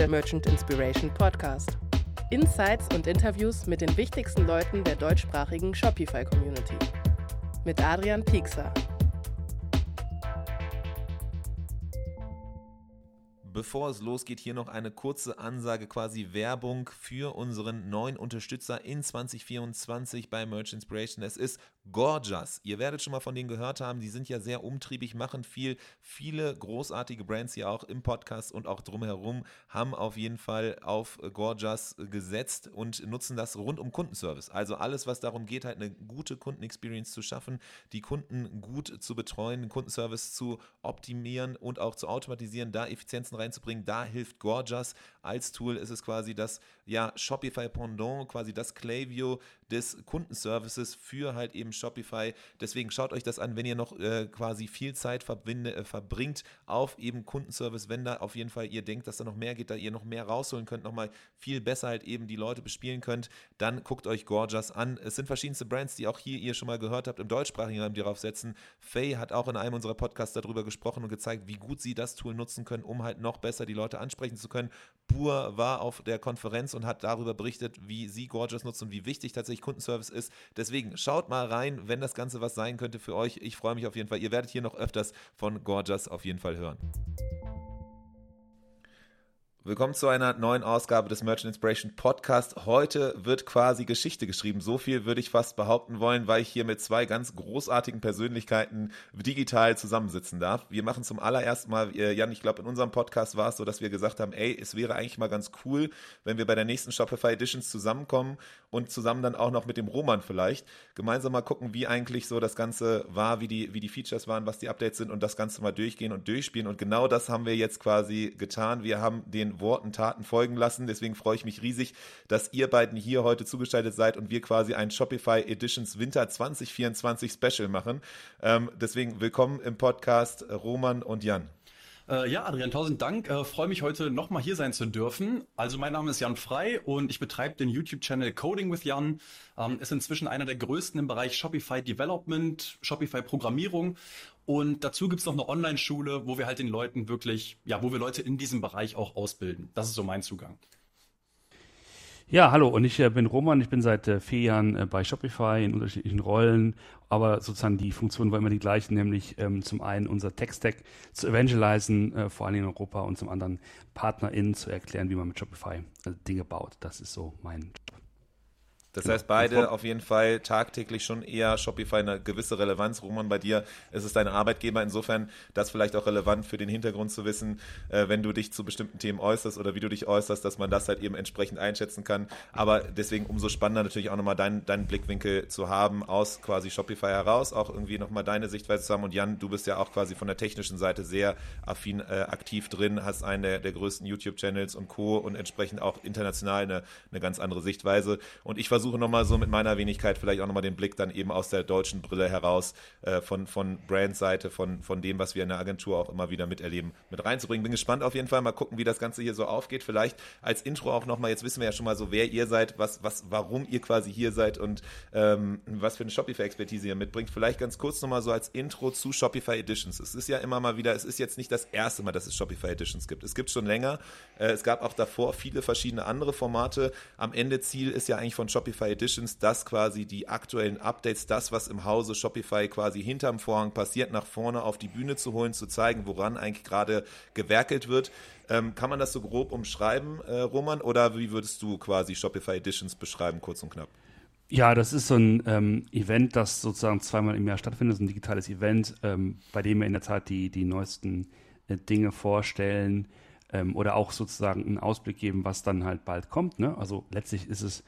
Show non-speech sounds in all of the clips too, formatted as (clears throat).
der Merchant Inspiration Podcast. Insights und Interviews mit den wichtigsten Leuten der deutschsprachigen Shopify-Community. Mit Adrian Piekser. Bevor es losgeht, hier noch eine kurze Ansage, quasi Werbung für unseren neuen Unterstützer in 2024 bei Merch Inspiration. Es ist Gorgeous. Ihr werdet schon mal von denen gehört haben, die sind ja sehr umtriebig, machen viel. Viele großartige Brands hier auch im Podcast und auch drumherum haben auf jeden Fall auf Gorgeous gesetzt und nutzen das rund um Kundenservice. Also alles, was darum geht, halt eine gute Kundenexperience zu schaffen, die Kunden gut zu betreuen, den Kundenservice zu optimieren und auch zu automatisieren, da Effizienzen reinzubringen. Da hilft Gorgeous als Tool. Ist es quasi das ja, Shopify Pendant, quasi das Klaviyo des Kundenservices für halt eben Shopify. Deswegen schaut euch das an, wenn ihr noch äh, quasi viel Zeit verbinde, äh, verbringt auf eben Kundenservice, wenn da auf jeden Fall ihr denkt, dass da noch mehr geht, da ihr noch mehr rausholen könnt, nochmal viel besser halt eben die Leute bespielen könnt, dann guckt euch Gorgeous an. Es sind verschiedenste Brands, die auch hier ihr schon mal gehört habt, im deutschsprachigen Raum, die darauf setzen. Faye hat auch in einem unserer Podcasts darüber gesprochen und gezeigt, wie gut sie das Tool nutzen können, um halt noch besser die Leute ansprechen zu können. Bur war auf der Konferenz und hat darüber berichtet, wie sie Gorgeous nutzen und wie wichtig tatsächlich Kundenservice ist. Deswegen schaut mal rein, wenn das Ganze was sein könnte für euch. Ich freue mich auf jeden Fall. Ihr werdet hier noch öfters von Gorgeous auf jeden Fall hören. Willkommen zu einer neuen Ausgabe des Merchant Inspiration Podcast. Heute wird quasi Geschichte geschrieben. So viel würde ich fast behaupten wollen, weil ich hier mit zwei ganz großartigen Persönlichkeiten digital zusammensitzen darf. Wir machen zum allerersten Mal, äh, Jan, ich glaube, in unserem Podcast war es so, dass wir gesagt haben, ey, es wäre eigentlich mal ganz cool, wenn wir bei der nächsten Shopify Editions zusammenkommen und zusammen dann auch noch mit dem Roman vielleicht gemeinsam mal gucken, wie eigentlich so das Ganze war, wie die, wie die Features waren, was die Updates sind und das Ganze mal durchgehen und durchspielen. Und genau das haben wir jetzt quasi getan. Wir haben den Worten Taten folgen lassen. Deswegen freue ich mich riesig, dass ihr beiden hier heute zugeschaltet seid und wir quasi ein Shopify Editions Winter 2024 Special machen. Ähm, deswegen willkommen im Podcast Roman und Jan. Äh, ja, Adrian, tausend Dank. Äh, Freue mich heute nochmal hier sein zu dürfen. Also mein Name ist Jan Frei und ich betreibe den YouTube-Channel Coding with Jan. Ähm, ist inzwischen einer der größten im Bereich Shopify Development, Shopify Programmierung und dazu gibt's noch eine Online-Schule, wo wir halt den Leuten wirklich, ja, wo wir Leute in diesem Bereich auch ausbilden. Das ist so mein Zugang. Ja, hallo und ich äh, bin Roman, ich bin seit äh, vier Jahren äh, bei Shopify in unterschiedlichen Rollen, aber sozusagen die Funktion war immer die gleiche, nämlich ähm, zum einen unser Tech-Stack zu evangelisen, vor allem in Europa und zum anderen PartnerInnen zu erklären, wie man mit Shopify Dinge baut. Das ist so mein Job. Das heißt, beide auf jeden Fall tagtäglich schon eher Shopify eine gewisse Relevanz. Roman, bei dir ist es dein Arbeitgeber. Insofern das vielleicht auch relevant für den Hintergrund zu wissen, äh, wenn du dich zu bestimmten Themen äußerst oder wie du dich äußerst, dass man das halt eben entsprechend einschätzen kann. Aber deswegen umso spannender natürlich auch nochmal deinen, deinen Blickwinkel zu haben aus quasi Shopify heraus, auch irgendwie nochmal deine Sichtweise zu haben. Und Jan, du bist ja auch quasi von der technischen Seite sehr affin äh, aktiv drin, hast einen der, der größten YouTube-Channels und Co. und entsprechend auch international eine, eine ganz andere Sichtweise. Und ich versuche versuche nochmal so mit meiner Wenigkeit vielleicht auch nochmal den Blick dann eben aus der deutschen Brille heraus äh, von, von Brandseite, von, von dem, was wir in der Agentur auch immer wieder miterleben, mit reinzubringen. Bin gespannt auf jeden Fall. Mal gucken, wie das Ganze hier so aufgeht. Vielleicht als Intro auch nochmal, jetzt wissen wir ja schon mal so, wer ihr seid, was, was, warum ihr quasi hier seid und ähm, was für eine Shopify-Expertise ihr mitbringt. Vielleicht ganz kurz nochmal so als Intro zu Shopify Editions. Es ist ja immer mal wieder, es ist jetzt nicht das erste Mal, dass es Shopify Editions gibt. Es gibt schon länger. Äh, es gab auch davor viele verschiedene andere Formate. Am Ende Ziel ist ja eigentlich von Shopify Shopify Editions, dass quasi die aktuellen Updates, das, was im Hause Shopify quasi hinterm Vorhang passiert, nach vorne auf die Bühne zu holen, zu zeigen, woran eigentlich gerade gewerkelt wird. Ähm, kann man das so grob umschreiben, äh, Roman, oder wie würdest du quasi Shopify Editions beschreiben, kurz und knapp? Ja, das ist so ein ähm, Event, das sozusagen zweimal im Jahr stattfindet, so ein digitales Event, ähm, bei dem wir in der Tat die, die neuesten äh, Dinge vorstellen ähm, oder auch sozusagen einen Ausblick geben, was dann halt bald kommt. Ne? Also letztlich ist es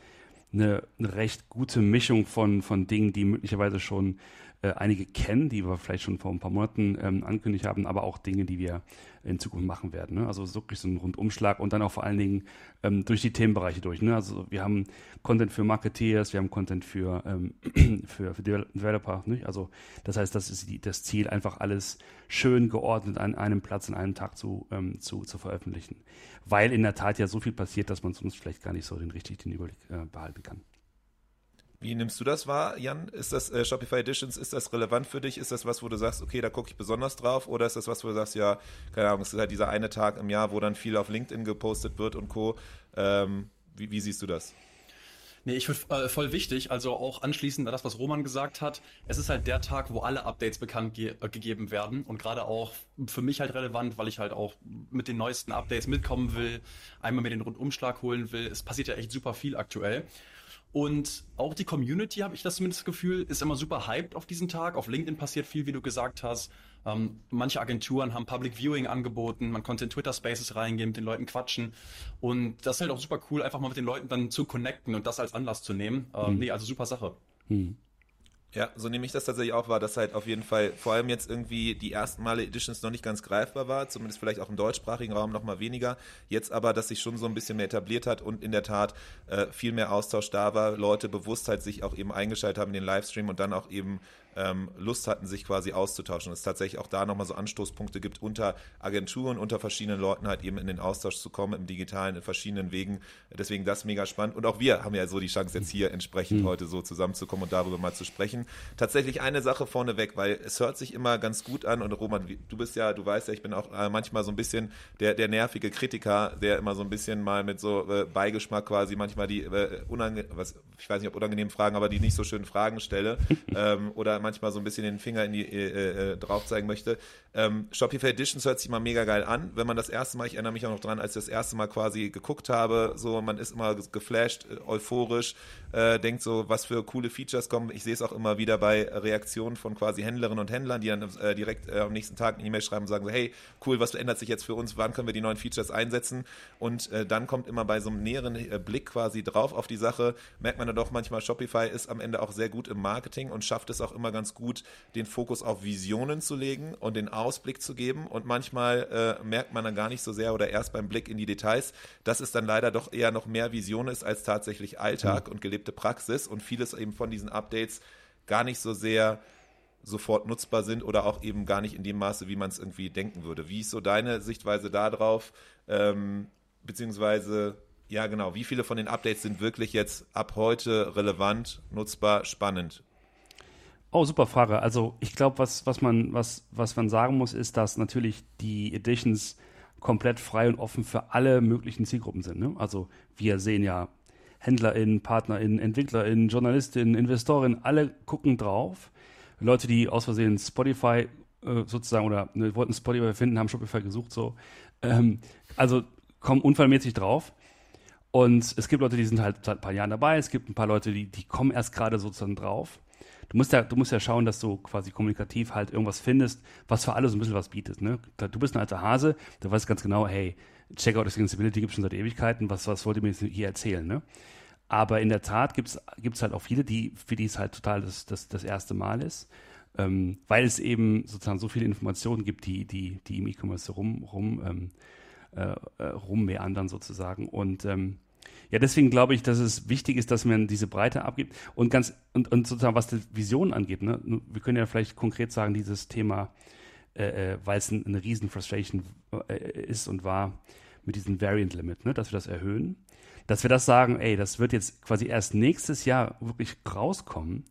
eine, eine recht gute Mischung von, von Dingen, die möglicherweise schon äh, einige kennen, die wir vielleicht schon vor ein paar Monaten ähm, angekündigt haben, aber auch Dinge, die wir in Zukunft machen werden. Ne? Also wirklich so ein Rundumschlag und dann auch vor allen Dingen ähm, durch die Themenbereiche durch. Ne? Also wir haben Content für Marketeers, wir haben Content für, ähm, (clears throat) für, für Developer. Nicht? Also das heißt, das ist die, das Ziel, einfach alles schön geordnet an einem Platz, an einem Tag zu, ähm, zu, zu veröffentlichen. Weil in der Tat ja so viel passiert, dass man sonst vielleicht gar nicht so den richtig den Überblick äh, behalten kann. Wie nimmst du das wahr, Jan? Ist das äh, Shopify Editions, ist das relevant für dich? Ist das was, wo du sagst, okay, da gucke ich besonders drauf? Oder ist das was, wo du sagst, ja, keine Ahnung, es ist halt dieser eine Tag im Jahr, wo dann viel auf LinkedIn gepostet wird und Co. Ähm, wie, wie siehst du das? Nee, ich finde äh, voll wichtig, also auch anschließend an das, was Roman gesagt hat, es ist halt der Tag, wo alle Updates bekannt ge äh, gegeben werden und gerade auch für mich halt relevant, weil ich halt auch mit den neuesten Updates mitkommen will, einmal mir den Rundumschlag holen will. Es passiert ja echt super viel aktuell. Und auch die Community, habe ich das zumindest Gefühl, ist immer super hyped auf diesen Tag. Auf LinkedIn passiert viel, wie du gesagt hast. Ähm, manche Agenturen haben Public Viewing angeboten, man konnte in Twitter Spaces reingehen, mit den Leuten quatschen. Und das ist halt auch super cool, einfach mal mit den Leuten dann zu connecten und das als Anlass zu nehmen. Ähm, mhm. Nee, also super Sache. Mhm. Ja, so nehme ich das tatsächlich auch wahr, dass halt auf jeden Fall vor allem jetzt irgendwie die ersten Male Editions noch nicht ganz greifbar war, zumindest vielleicht auch im deutschsprachigen Raum noch mal weniger. Jetzt aber, dass sich schon so ein bisschen mehr etabliert hat und in der Tat äh, viel mehr Austausch da war, Leute bewusst halt sich auch eben eingeschaltet haben in den Livestream und dann auch eben ähm, Lust hatten, sich quasi auszutauschen. es tatsächlich auch da nochmal so Anstoßpunkte gibt, unter Agenturen, unter verschiedenen Leuten halt eben in den Austausch zu kommen, im Digitalen, in verschiedenen Wegen. Deswegen das mega spannend. Und auch wir haben ja so die Chance, jetzt hier entsprechend mhm. heute so zusammenzukommen und darüber mal zu sprechen. Tatsächlich eine Sache vorneweg, weil es hört sich immer ganz gut an und Roman, du bist ja, du weißt ja, ich bin auch äh, manchmal so ein bisschen der, der nervige Kritiker, der immer so ein bisschen mal mit so äh, Beigeschmack quasi manchmal die äh, unangenehm, ich weiß nicht, ob unangenehm Fragen, aber die nicht so schönen Fragen stelle (laughs) ähm, oder manchmal so ein bisschen den Finger in die, äh, äh, drauf zeigen möchte. Ähm, Shopify Editions hört sich mal mega geil an. Wenn man das erste Mal, ich erinnere mich auch noch dran, als ich das erste Mal quasi geguckt habe, so man ist immer geflasht, äh, euphorisch, äh, denkt so, was für coole Features kommen. Ich sehe es auch immer wieder bei Reaktionen von quasi Händlerinnen und Händlern, die dann äh, direkt äh, am nächsten Tag eine E-Mail schreiben und sagen so, hey, cool, was verändert sich jetzt für uns? Wann können wir die neuen Features einsetzen? Und äh, dann kommt immer bei so einem näheren äh, Blick quasi drauf auf die Sache, merkt man dann doch manchmal, Shopify ist am Ende auch sehr gut im Marketing und schafft es auch immer ganz gut, den Fokus auf Visionen zu legen und den Ausblick zu geben. Und manchmal äh, merkt man dann gar nicht so sehr oder erst beim Blick in die Details, dass es dann leider doch eher noch mehr Vision ist als tatsächlich Alltag mhm. und gelebte Praxis und vieles eben von diesen Updates gar nicht so sehr sofort nutzbar sind oder auch eben gar nicht in dem Maße, wie man es irgendwie denken würde. Wie ist so deine Sichtweise darauf? Ähm, beziehungsweise, ja genau, wie viele von den Updates sind wirklich jetzt ab heute relevant, nutzbar, spannend? Oh, super Frage. Also ich glaube, was, was, man, was, was man sagen muss, ist, dass natürlich die Editions komplett frei und offen für alle möglichen Zielgruppen sind. Ne? Also wir sehen ja HändlerInnen, PartnerInnen, EntwicklerInnen, JournalistInnen, InvestorInnen, alle gucken drauf. Leute, die aus Versehen Spotify äh, sozusagen oder ne, wollten Spotify finden, haben Shopify gesucht so. Ähm, also kommen unfallmäßig drauf. Und es gibt Leute, die sind halt seit ein paar Jahren dabei. Es gibt ein paar Leute, die, die kommen erst gerade sozusagen drauf du musst ja, du musst ja schauen, dass du quasi kommunikativ halt irgendwas findest, was für alle so ein bisschen was bietet. Ne? Du bist ein alter Hase, du weißt ganz genau, hey, Checkout Extensibility gibt es schon seit Ewigkeiten, was, was wollt ihr mir jetzt hier erzählen? Ne? Aber in der Tat gibt es halt auch viele, die, für die es halt total das, das, das erste Mal ist. Ähm, weil es eben sozusagen so viele Informationen gibt, die, die, die im E-Commerce rum, rum, ähm, äh, äh rummeandern sozusagen. Und ähm, ja, deswegen glaube ich, dass es wichtig ist, dass man diese Breite abgibt und ganz und, und sozusagen was die Vision angeht. Ne? Wir können ja vielleicht konkret sagen, dieses Thema, äh, äh weil es ein, eine riesen Frustration äh, ist und war mit diesem Variant Limit, ne? dass wir das erhöhen, dass wir das sagen, ey, das wird jetzt quasi erst nächstes Jahr wirklich rauskommen,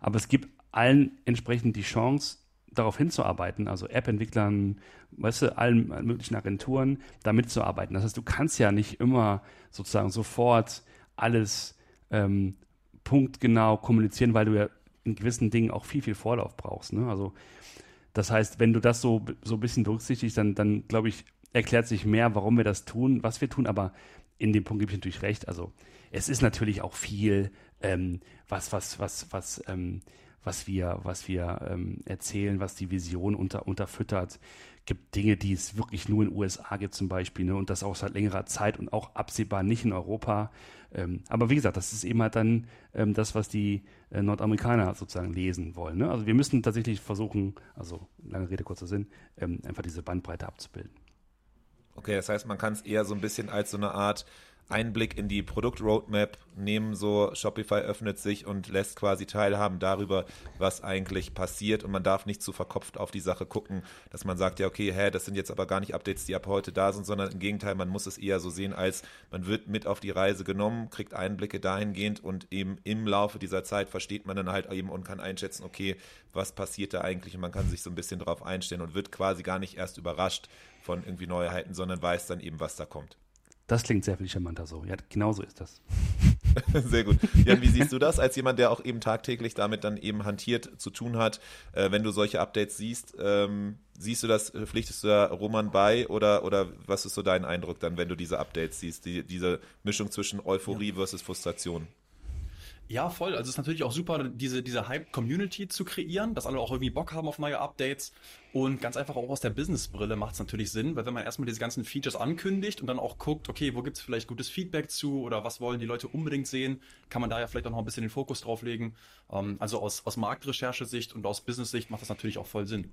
aber es gibt allen entsprechend die Chance, darauf hinzuarbeiten, also App-Entwicklern, weißt du, allen, möglichen Agenturen, da mitzuarbeiten. Das heißt, du kannst ja nicht immer sozusagen sofort alles ähm, punktgenau kommunizieren, weil du ja in gewissen Dingen auch viel, viel Vorlauf brauchst. Ne? Also das heißt, wenn du das so, so ein bisschen berücksichtigst, dann, dann glaube ich, erklärt sich mehr, warum wir das tun, was wir tun, aber in dem Punkt gebe ich natürlich recht. Also es ist natürlich auch viel, ähm, was, was, was, was ähm, was wir, was wir ähm, erzählen, was die Vision unter, unterfüttert. Gibt Dinge, die es wirklich nur in den USA gibt zum Beispiel, ne? und das auch seit längerer Zeit und auch absehbar nicht in Europa. Ähm, aber wie gesagt, das ist eben halt dann ähm, das, was die äh, Nordamerikaner sozusagen lesen wollen. Ne? Also wir müssen tatsächlich versuchen, also lange Rede, kurzer Sinn, ähm, einfach diese Bandbreite abzubilden. Okay, das heißt, man kann es eher so ein bisschen als so eine Art Einblick in die Produktroadmap nehmen, so Shopify öffnet sich und lässt quasi teilhaben darüber, was eigentlich passiert und man darf nicht zu verkopft auf die Sache gucken, dass man sagt, ja okay, hä, das sind jetzt aber gar nicht Updates, die ab heute da sind, sondern im Gegenteil, man muss es eher so sehen, als man wird mit auf die Reise genommen, kriegt Einblicke dahingehend und eben im Laufe dieser Zeit versteht man dann halt eben und kann einschätzen, okay, was passiert da eigentlich und man kann sich so ein bisschen drauf einstellen und wird quasi gar nicht erst überrascht von irgendwie Neuheiten, sondern weiß dann eben, was da kommt. Das klingt sehr viel charmanter so. Ja, genau so ist das. (laughs) Sehr gut. Jan, (laughs) wie siehst du das als jemand, der auch eben tagtäglich damit dann eben hantiert zu tun hat? Äh, wenn du solche Updates siehst, ähm, siehst du das, pflichtest du da Roman bei oder, oder was ist so dein Eindruck dann, wenn du diese Updates siehst, die, diese Mischung zwischen Euphorie ja. versus Frustration? Ja, voll. Also es ist natürlich auch super, diese, diese Hype-Community zu kreieren, dass alle auch irgendwie Bock haben auf neue Updates. Und ganz einfach auch aus der Business-Brille macht es natürlich Sinn, weil wenn man erstmal diese ganzen Features ankündigt und dann auch guckt, okay, wo gibt es vielleicht gutes Feedback zu oder was wollen die Leute unbedingt sehen, kann man da ja vielleicht auch noch ein bisschen den Fokus drauf legen. Ähm, also aus, aus Marktrecherche-Sicht und aus Business-Sicht macht das natürlich auch voll Sinn.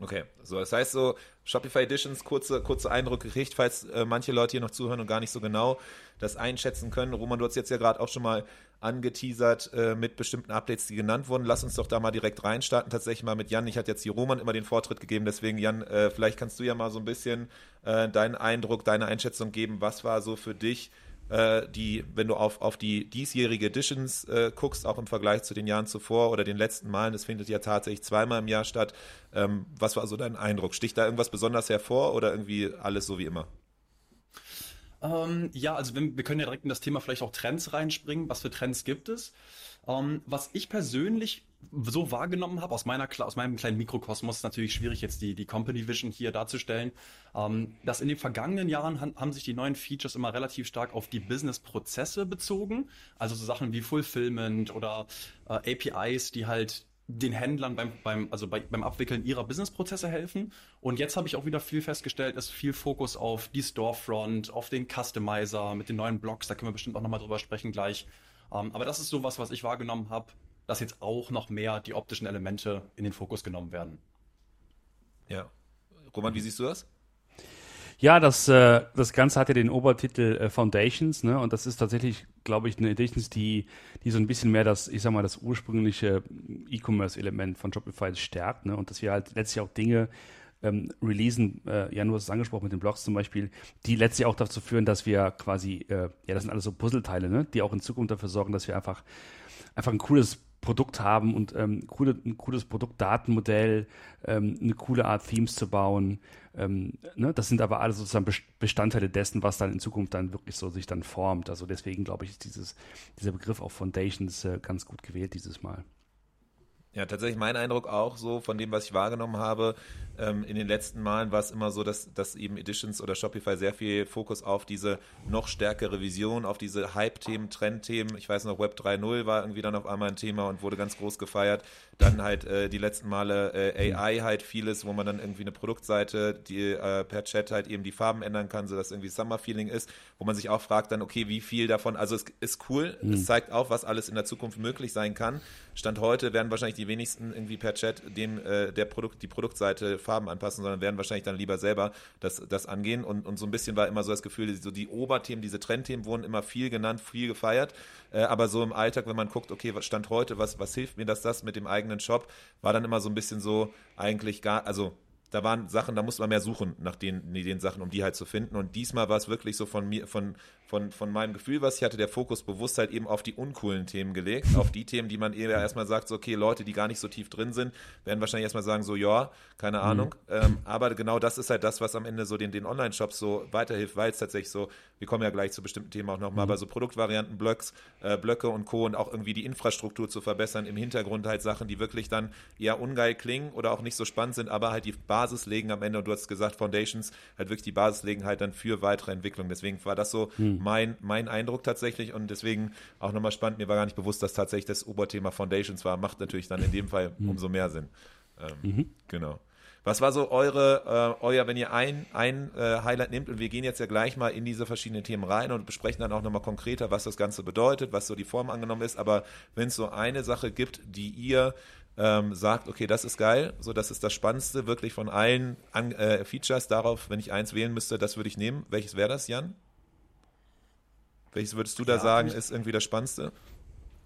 Okay, so das heißt so Shopify Editions kurze kurze Eindrücke gekriegt, falls äh, manche Leute hier noch zuhören und gar nicht so genau das einschätzen können. Roman, du hast jetzt ja gerade auch schon mal angeteasert äh, mit bestimmten Updates, die genannt wurden. Lass uns doch da mal direkt reinstarten. Tatsächlich mal mit Jan. Ich hatte jetzt hier Roman immer den Vortritt gegeben, deswegen Jan, äh, vielleicht kannst du ja mal so ein bisschen äh, deinen Eindruck, deine Einschätzung geben. Was war so für dich äh, die, wenn du auf, auf die diesjährige Editions äh, guckst, auch im Vergleich zu den Jahren zuvor oder den letzten Malen, das findet ja tatsächlich zweimal im Jahr statt. Ähm, was war so dein Eindruck? Sticht da irgendwas besonders hervor oder irgendwie alles so wie immer? Ähm, ja, also wenn, wir können ja direkt in das Thema vielleicht auch Trends reinspringen. Was für Trends gibt es? Ähm, was ich persönlich so wahrgenommen habe, aus, meiner, aus meinem kleinen Mikrokosmos, ist natürlich schwierig, jetzt die, die Company Vision hier darzustellen, ähm, dass in den vergangenen Jahren han, haben sich die neuen Features immer relativ stark auf die Business-Prozesse bezogen. Also so Sachen wie Fulfillment oder äh, APIs, die halt den Händlern beim, beim, also bei, beim Abwickeln ihrer Businessprozesse helfen. Und jetzt habe ich auch wieder viel festgestellt, ist viel Fokus auf die Storefront, auf den Customizer mit den neuen Blogs, da können wir bestimmt auch nochmal drüber sprechen gleich. Ähm, aber das ist so was, was ich wahrgenommen habe, dass jetzt auch noch mehr die optischen Elemente in den Fokus genommen werden. Ja. Roman, wie siehst du das? Ja, das, äh, das Ganze hat ja den Obertitel äh, Foundations, ne? Und das ist tatsächlich, glaube ich, eine Editions, die, die so ein bisschen mehr das, ich sag mal, das ursprüngliche E-Commerce-Element von Shopify stärkt, ne? Und dass wir halt letztlich auch Dinge ähm, releasen, äh, ja, du hast es angesprochen mit den Blogs zum Beispiel, die letztlich auch dazu führen, dass wir quasi, äh, ja, das sind alles so Puzzleteile, ne? Die auch in Zukunft dafür sorgen, dass wir einfach, einfach ein cooles Produkt haben und ähm, coole, ein cooles Produktdatenmodell, ähm, eine coole Art Themes zu bauen. Ähm, ne? Das sind aber alles sozusagen Bestandteile dessen, was dann in Zukunft dann wirklich so sich dann formt. Also deswegen glaube ich, ist dieses, dieser Begriff auch Foundations äh, ganz gut gewählt dieses Mal. Ja, tatsächlich mein Eindruck auch so von dem, was ich wahrgenommen habe. Ähm, in den letzten Malen war es immer so, dass, dass eben Editions oder Shopify sehr viel Fokus auf diese noch stärkere Vision, auf diese Hype-Themen, Trend-Themen. Ich weiß noch, Web 3.0 war irgendwie dann auf einmal ein Thema und wurde ganz groß gefeiert. Dann halt äh, die letzten Male äh, AI halt vieles, wo man dann irgendwie eine Produktseite, die äh, per Chat halt eben die Farben ändern kann, sodass irgendwie Summer-Feeling ist, wo man sich auch fragt dann, okay, wie viel davon, also es ist cool, mhm. es zeigt auch, was alles in der Zukunft möglich sein kann. Stand heute werden wahrscheinlich die wenigsten irgendwie per Chat dem äh, der Produkt, die Produktseite Farben anpassen, sondern werden wahrscheinlich dann lieber selber das, das angehen. Und, und so ein bisschen war immer so das Gefühl, so die Oberthemen, diese Trendthemen wurden immer viel genannt, viel gefeiert. Äh, aber so im Alltag, wenn man guckt, okay, was stand heute, was, was hilft mir das, das mit dem eigenen Shop, war dann immer so ein bisschen so eigentlich gar, also da waren Sachen, da musste man mehr suchen nach den, den Sachen, um die halt zu finden. Und diesmal war es wirklich so von mir, von, von, von meinem Gefühl, was ich hatte, der Fokus bewusst halt eben auf die uncoolen Themen gelegt, auf die Themen, die man eher erstmal sagt, so, okay, Leute, die gar nicht so tief drin sind, werden wahrscheinlich erstmal sagen, so, ja, keine mhm. Ahnung. Mhm. Ähm, aber genau das ist halt das, was am Ende so den, den Online-Shops so weiterhilft, weil es tatsächlich so, wir kommen ja gleich zu bestimmten Themen auch nochmal, mhm. aber so Produktvarianten, Blöcks, äh, Blöcke und Co. und auch irgendwie die Infrastruktur zu verbessern, im Hintergrund halt Sachen, die wirklich dann eher ungeil klingen oder auch nicht so spannend sind, aber halt die Basis legen am Ende und du hast gesagt, Foundations halt wirklich die Basis legen halt dann für weitere Entwicklung. Deswegen war das so hm. mein, mein Eindruck tatsächlich und deswegen auch nochmal spannend. Mir war gar nicht bewusst, dass tatsächlich das Oberthema Foundations war. Macht natürlich dann in dem Fall hm. umso mehr Sinn. Ähm, mhm. Genau. Was war so eure, äh, euer, wenn ihr ein, ein äh, Highlight nehmt und wir gehen jetzt ja gleich mal in diese verschiedenen Themen rein und besprechen dann auch nochmal konkreter, was das Ganze bedeutet, was so die Form angenommen ist, aber wenn es so eine Sache gibt, die ihr ähm, sagt, okay, das ist geil, so das ist das Spannendste wirklich von allen an, äh, Features. Darauf, wenn ich eins wählen müsste, das würde ich nehmen. Welches wäre das, Jan? Welches würdest du da Ja, sagen, ist irgendwie das Spannendste?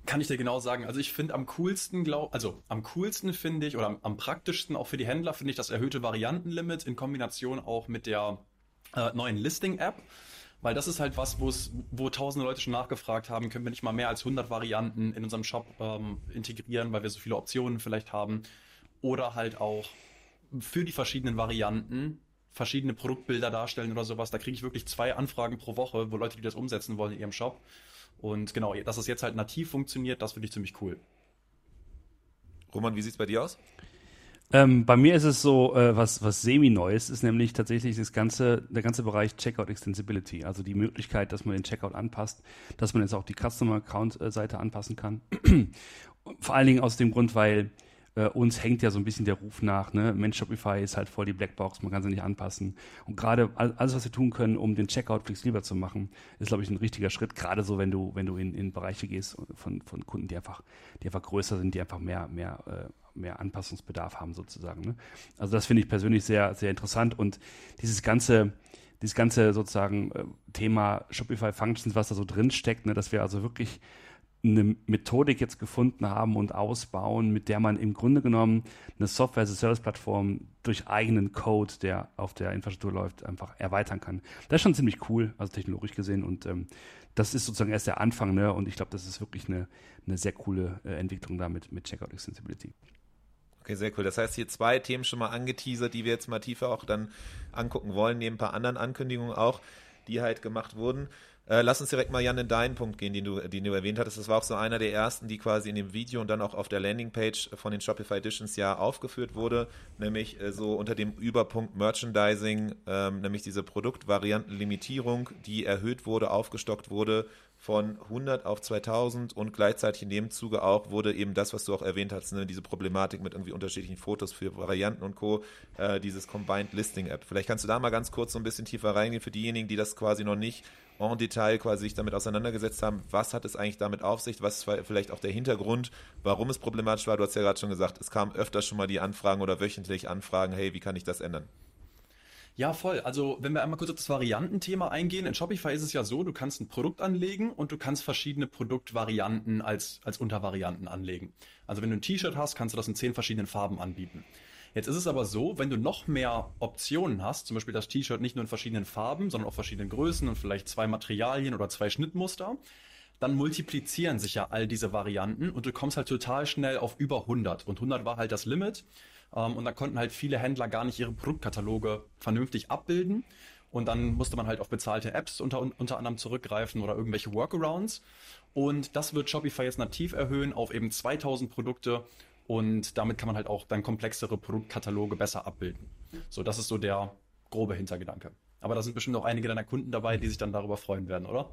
Kann ich dir genau sagen. Also ich finde am coolsten, glaub, also am coolsten finde ich oder am, am praktischsten auch für die Händler finde ich das erhöhte Variantenlimit in Kombination auch mit der äh, neuen Listing-App. Weil das ist halt was, wo tausende Leute schon nachgefragt haben, können wir nicht mal mehr als 100 Varianten in unserem Shop ähm, integrieren, weil wir so viele Optionen vielleicht haben. Oder halt auch für die verschiedenen Varianten verschiedene Produktbilder darstellen oder sowas. Da kriege ich wirklich zwei Anfragen pro Woche, wo Leute, die das umsetzen wollen in ihrem Shop. Und genau, dass es jetzt halt nativ funktioniert, das finde ich ziemlich cool. Roman, wie sieht's bei dir aus? Ähm, bei mir ist es so, äh, was, was semi-neues ist nämlich tatsächlich das ganze, der ganze Bereich Checkout Extensibility. Also die Möglichkeit, dass man den Checkout anpasst, dass man jetzt auch die Customer Account äh, Seite anpassen kann. (clears throat) Vor allen Dingen aus dem Grund, weil äh, uns hängt ja so ein bisschen der Ruf nach, ne? Mensch, Shopify ist halt voll die Blackbox, man kann sie nicht anpassen. Und gerade all- alles, was wir tun können, um den Checkout flexibler zu machen, ist, glaube ich, ein richtiger Schritt. Gerade so, wenn du, wenn du in, in Bereiche gehst von, von Kunden, die einfach, die einfach größer sind, die einfach mehr, mehr, äh, mehr Anpassungsbedarf haben, sozusagen. Ne? Also das finde ich persönlich sehr, sehr interessant. Und dieses ganze, dieses ganze sozusagen äh, Thema Shopify Functions, was da so drin steckt, ne, dass wir also wirklich eine Methodik jetzt gefunden haben und ausbauen, mit der man im Grunde genommen eine Software-as-a-Service-Plattform durch eigenen Code, der auf der Infrastruktur läuft, einfach erweitern kann. Das ist schon ziemlich cool, also technologisch gesehen. Und ähm, das ist sozusagen erst der Anfang, ne? Und ich glaube, das ist wirklich eine, eine sehr coole äh, Entwicklung damit mit Checkout Extensibility. Okay, sehr cool. Das heißt, hier zwei Themen schon mal angeteasert, die wir jetzt mal tiefer auch dann angucken wollen, neben ein paar anderen Ankündigungen auch, die halt gemacht wurden. Äh, lass uns direkt mal, Jan, in deinen Punkt gehen, den du, den du erwähnt hattest. Das war auch so einer der ersten, die quasi in dem Video und dann auch auf der Landingpage von den Shopify Editions ja aufgeführt wurde, nämlich äh, so unter dem Überpunkt Merchandising, ähm, nämlich diese Produktvariantenlimitierung, die erhöht wurde, aufgestockt wurde von 100 auf 2000 und gleichzeitig in dem Zuge auch wurde eben das, was du auch erwähnt hast, ne, diese Problematik mit irgendwie unterschiedlichen Fotos für Varianten und Co., äh, dieses Combined Listing App. Vielleicht kannst du da mal ganz kurz so ein bisschen tiefer reingehen für diejenigen, die das quasi noch nicht en Detail quasi sich damit auseinandergesetzt haben. Was hat es eigentlich damit auf sich? Was war vielleicht auch der Hintergrund, warum es problematisch war? Du hast ja gerade schon gesagt, es kamen öfter schon mal die Anfragen oder wöchentlich Anfragen, hey, wie kann ich das ändern? Ja, voll. Also, wenn wir einmal kurz auf das Variantenthema eingehen, in Shopify ist es ja so, du kannst ein Produkt anlegen und du kannst verschiedene Produktvarianten als, als Untervarianten anlegen. Also, wenn du ein T-Shirt hast, kannst du das in zehn verschiedenen Farben anbieten. Jetzt ist es aber so, wenn du noch mehr Optionen hast, zum Beispiel das T-Shirt nicht nur in verschiedenen Farben, sondern auch verschiedenen Größen und vielleicht zwei Materialien oder zwei Schnittmuster, dann multiplizieren sich ja all diese Varianten und du kommst halt total schnell auf über 100. Und 100 war halt das Limit. Ähm, und da konnten halt viele Händler gar nicht ihre Produktkataloge vernünftig abbilden. Und dann musste man halt auf bezahlte Apps unter, unter anderem zurückgreifen oder irgendwelche Workarounds. Und das wird Shopify jetzt nativ erhöhen auf eben 2000 Produkte. Und damit kann man halt auch dann komplexere Produktkataloge besser abbilden. So, das ist so der grobe Hintergedanke. Aber da sind bestimmt auch einige deiner Kunden dabei, die sich dann darüber freuen werden, oder?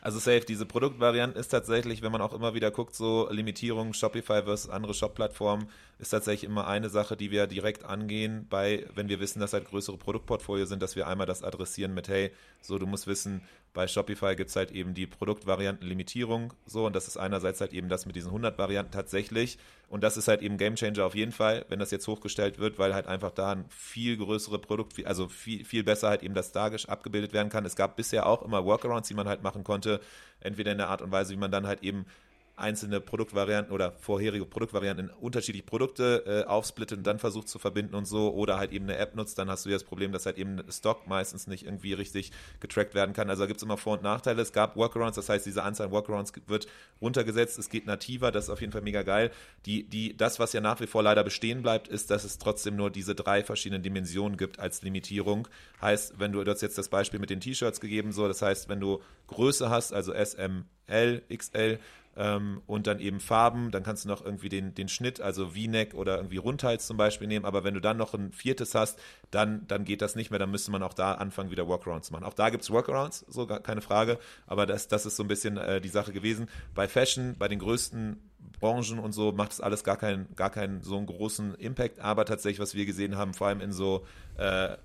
Also safe, diese Produktvarianten ist tatsächlich, wenn man auch immer wieder guckt, so Limitierung, Shopify versus andere Shop-Plattformen, ist tatsächlich immer eine Sache, die wir direkt angehen, bei, wenn wir wissen, dass halt größere Produktportfolio sind, dass wir einmal das adressieren mit, hey, so, du musst wissen, bei Shopify gibt's halt eben die Produktvariantenlimitierung, so, und das ist einerseits halt eben das mit diesen 100 Varianten tatsächlich, und das ist halt eben Gamechanger auf jeden Fall, wenn das jetzt hochgestellt wird, weil halt einfach da ein viel größere Produkt, also viel, viel besser halt eben das Dagisch abgebildet werden kann. Es gab bisher auch immer Workarounds, die man halt machen konnte, entweder in der Art und Weise, wie man dann halt eben einzelne Produktvarianten oder vorherige Produktvarianten in unterschiedliche Produkte äh, aufsplittet und dann versucht zu verbinden und so oder halt eben eine App nutzt, dann hast du ja das Problem, dass halt eben Stock meistens nicht irgendwie richtig getrackt werden kann. Also da gibt es immer Vor- und Nachteile. Es gab Workarounds, das heißt, diese Anzahl an Workarounds wird runtergesetzt, es geht nativer, das ist auf jeden Fall mega geil. Die, die, das, was ja nach wie vor leider bestehen bleibt, ist, dass es trotzdem nur diese drei verschiedenen Dimensionen gibt als Limitierung. Heißt, wenn du, du hast jetzt das Beispiel mit den T-Shirts gegeben, so, das heißt, wenn du Größe hast, also S, M, L, XL, ähm, und dann eben Farben, dann kannst du noch irgendwie den, den Schnitt, also V-Neck oder irgendwie Rundhals zum Beispiel nehmen, aber wenn du dann noch ein viertes hast, dann, dann geht das nicht mehr, dann müsste man auch da anfangen, wieder Workarounds zu machen. Auch da gibt es Workarounds, so gar keine Frage, aber das, das ist so ein bisschen äh, die Sache gewesen. Bei Fashion, bei den größten Branchen und so macht es alles gar keinen, gar keinen so einen großen Impact, aber tatsächlich, was wir gesehen haben, vor allem in so äh,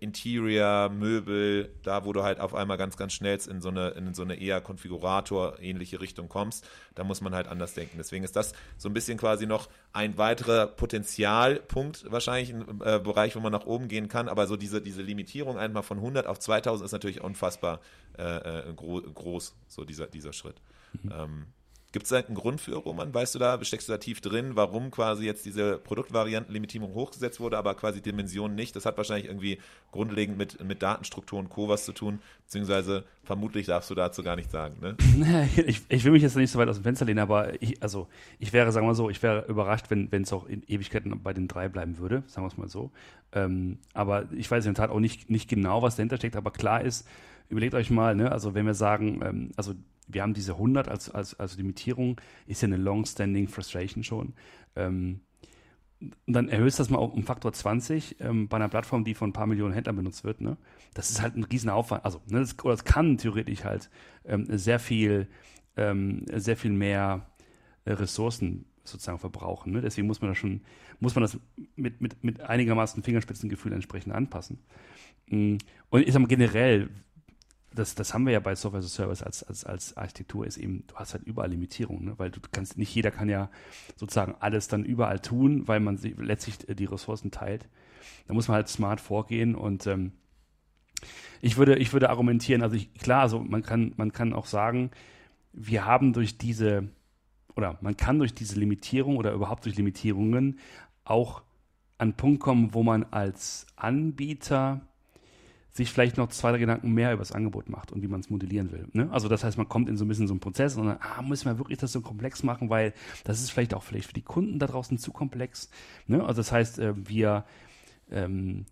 Interior, Möbel, da wo du halt auf einmal ganz, ganz schnell in so eine, in so eine eher Konfigurator-ähnliche Richtung kommst, da muss man halt anders denken. Deswegen ist das so ein bisschen quasi noch ein weiterer Potenzialpunkt, wahrscheinlich ein äh, Bereich, wo man nach oben gehen kann, aber so diese, diese Limitierung einmal von 100 auf 2000 ist natürlich unfassbar äh, äh, gro groß, so dieser, dieser Schritt. Mhm. Ähm, Gibt es da einen Grund für, Roman? Weißt du da, steckst du da tief drin, warum quasi jetzt diese Produktvariantenlimitierung hochgesetzt wurde, aber quasi Dimensionen nicht? Das hat wahrscheinlich irgendwie grundlegend mit, mit Datenstruktur und Co. was zu tun, beziehungsweise vermutlich darfst du dazu gar nichts sagen, ne? (laughs) ich, ich will mich jetzt nicht so weit aus dem Fenster lehnen, aber ich, also ich wäre, sagen wir mal so, ich wäre überrascht, wenn es auch in Ewigkeiten bei den drei bleiben würde, sagen wir es mal so. Ähm, aber ich weiß in der Tat auch nicht, nicht genau, was dahinter steckt, aber klar ist, überlegt euch mal, ne, also wenn wir sagen, ähm, also wir haben diese 100 als, als, als Limitierung, ist ja eine long-standing Frustration schon. Ähm, und dann erhöhst du das mal um Faktor 20 ähm, bei einer Plattform, die von ein paar Millionen Händlern benutzt wird. Ne? Das ist halt ein Riesenaufwand. Also, ne, das, oder es kann theoretisch halt ähm, sehr viel, ähm, sehr viel mehr äh, Ressourcen sozusagen verbrauchen. Ne? Deswegen muss man das schon, muss man das mit, mit, mit einigermaßen Fingerspitzengefühl entsprechend anpassen. Mm, und ich sag mal generell, das, das haben wir ja bei Software as a Service als, als, als Architektur, ist eben, du hast halt überall Limitierungen, ne? weil du kannst, nicht jeder kann ja sozusagen alles dann überall tun, weil man sich letztlich äh, die Ressourcen teilt. Da muss man halt smart vorgehen und ähm, ich würde, ich würde argumentieren, also ich, klar, also man kann, man kann auch sagen, wir haben durch diese, oder man kann durch diese Limitierung oder überhaupt durch Limitierungen auch an einen Punkt kommen, wo man als Anbieter sich vielleicht noch zwei, drei Gedanken mehr über das Angebot macht und wie man es modellieren will. Ne? Also das heißt, man kommt in so ein bisschen so einen Prozess und dann, ah, müssen wir wirklich das so komplex machen, weil das ist vielleicht auch vielleicht für die Kunden da draußen zu komplex. Ne? Also das heißt, äh, wir ähm,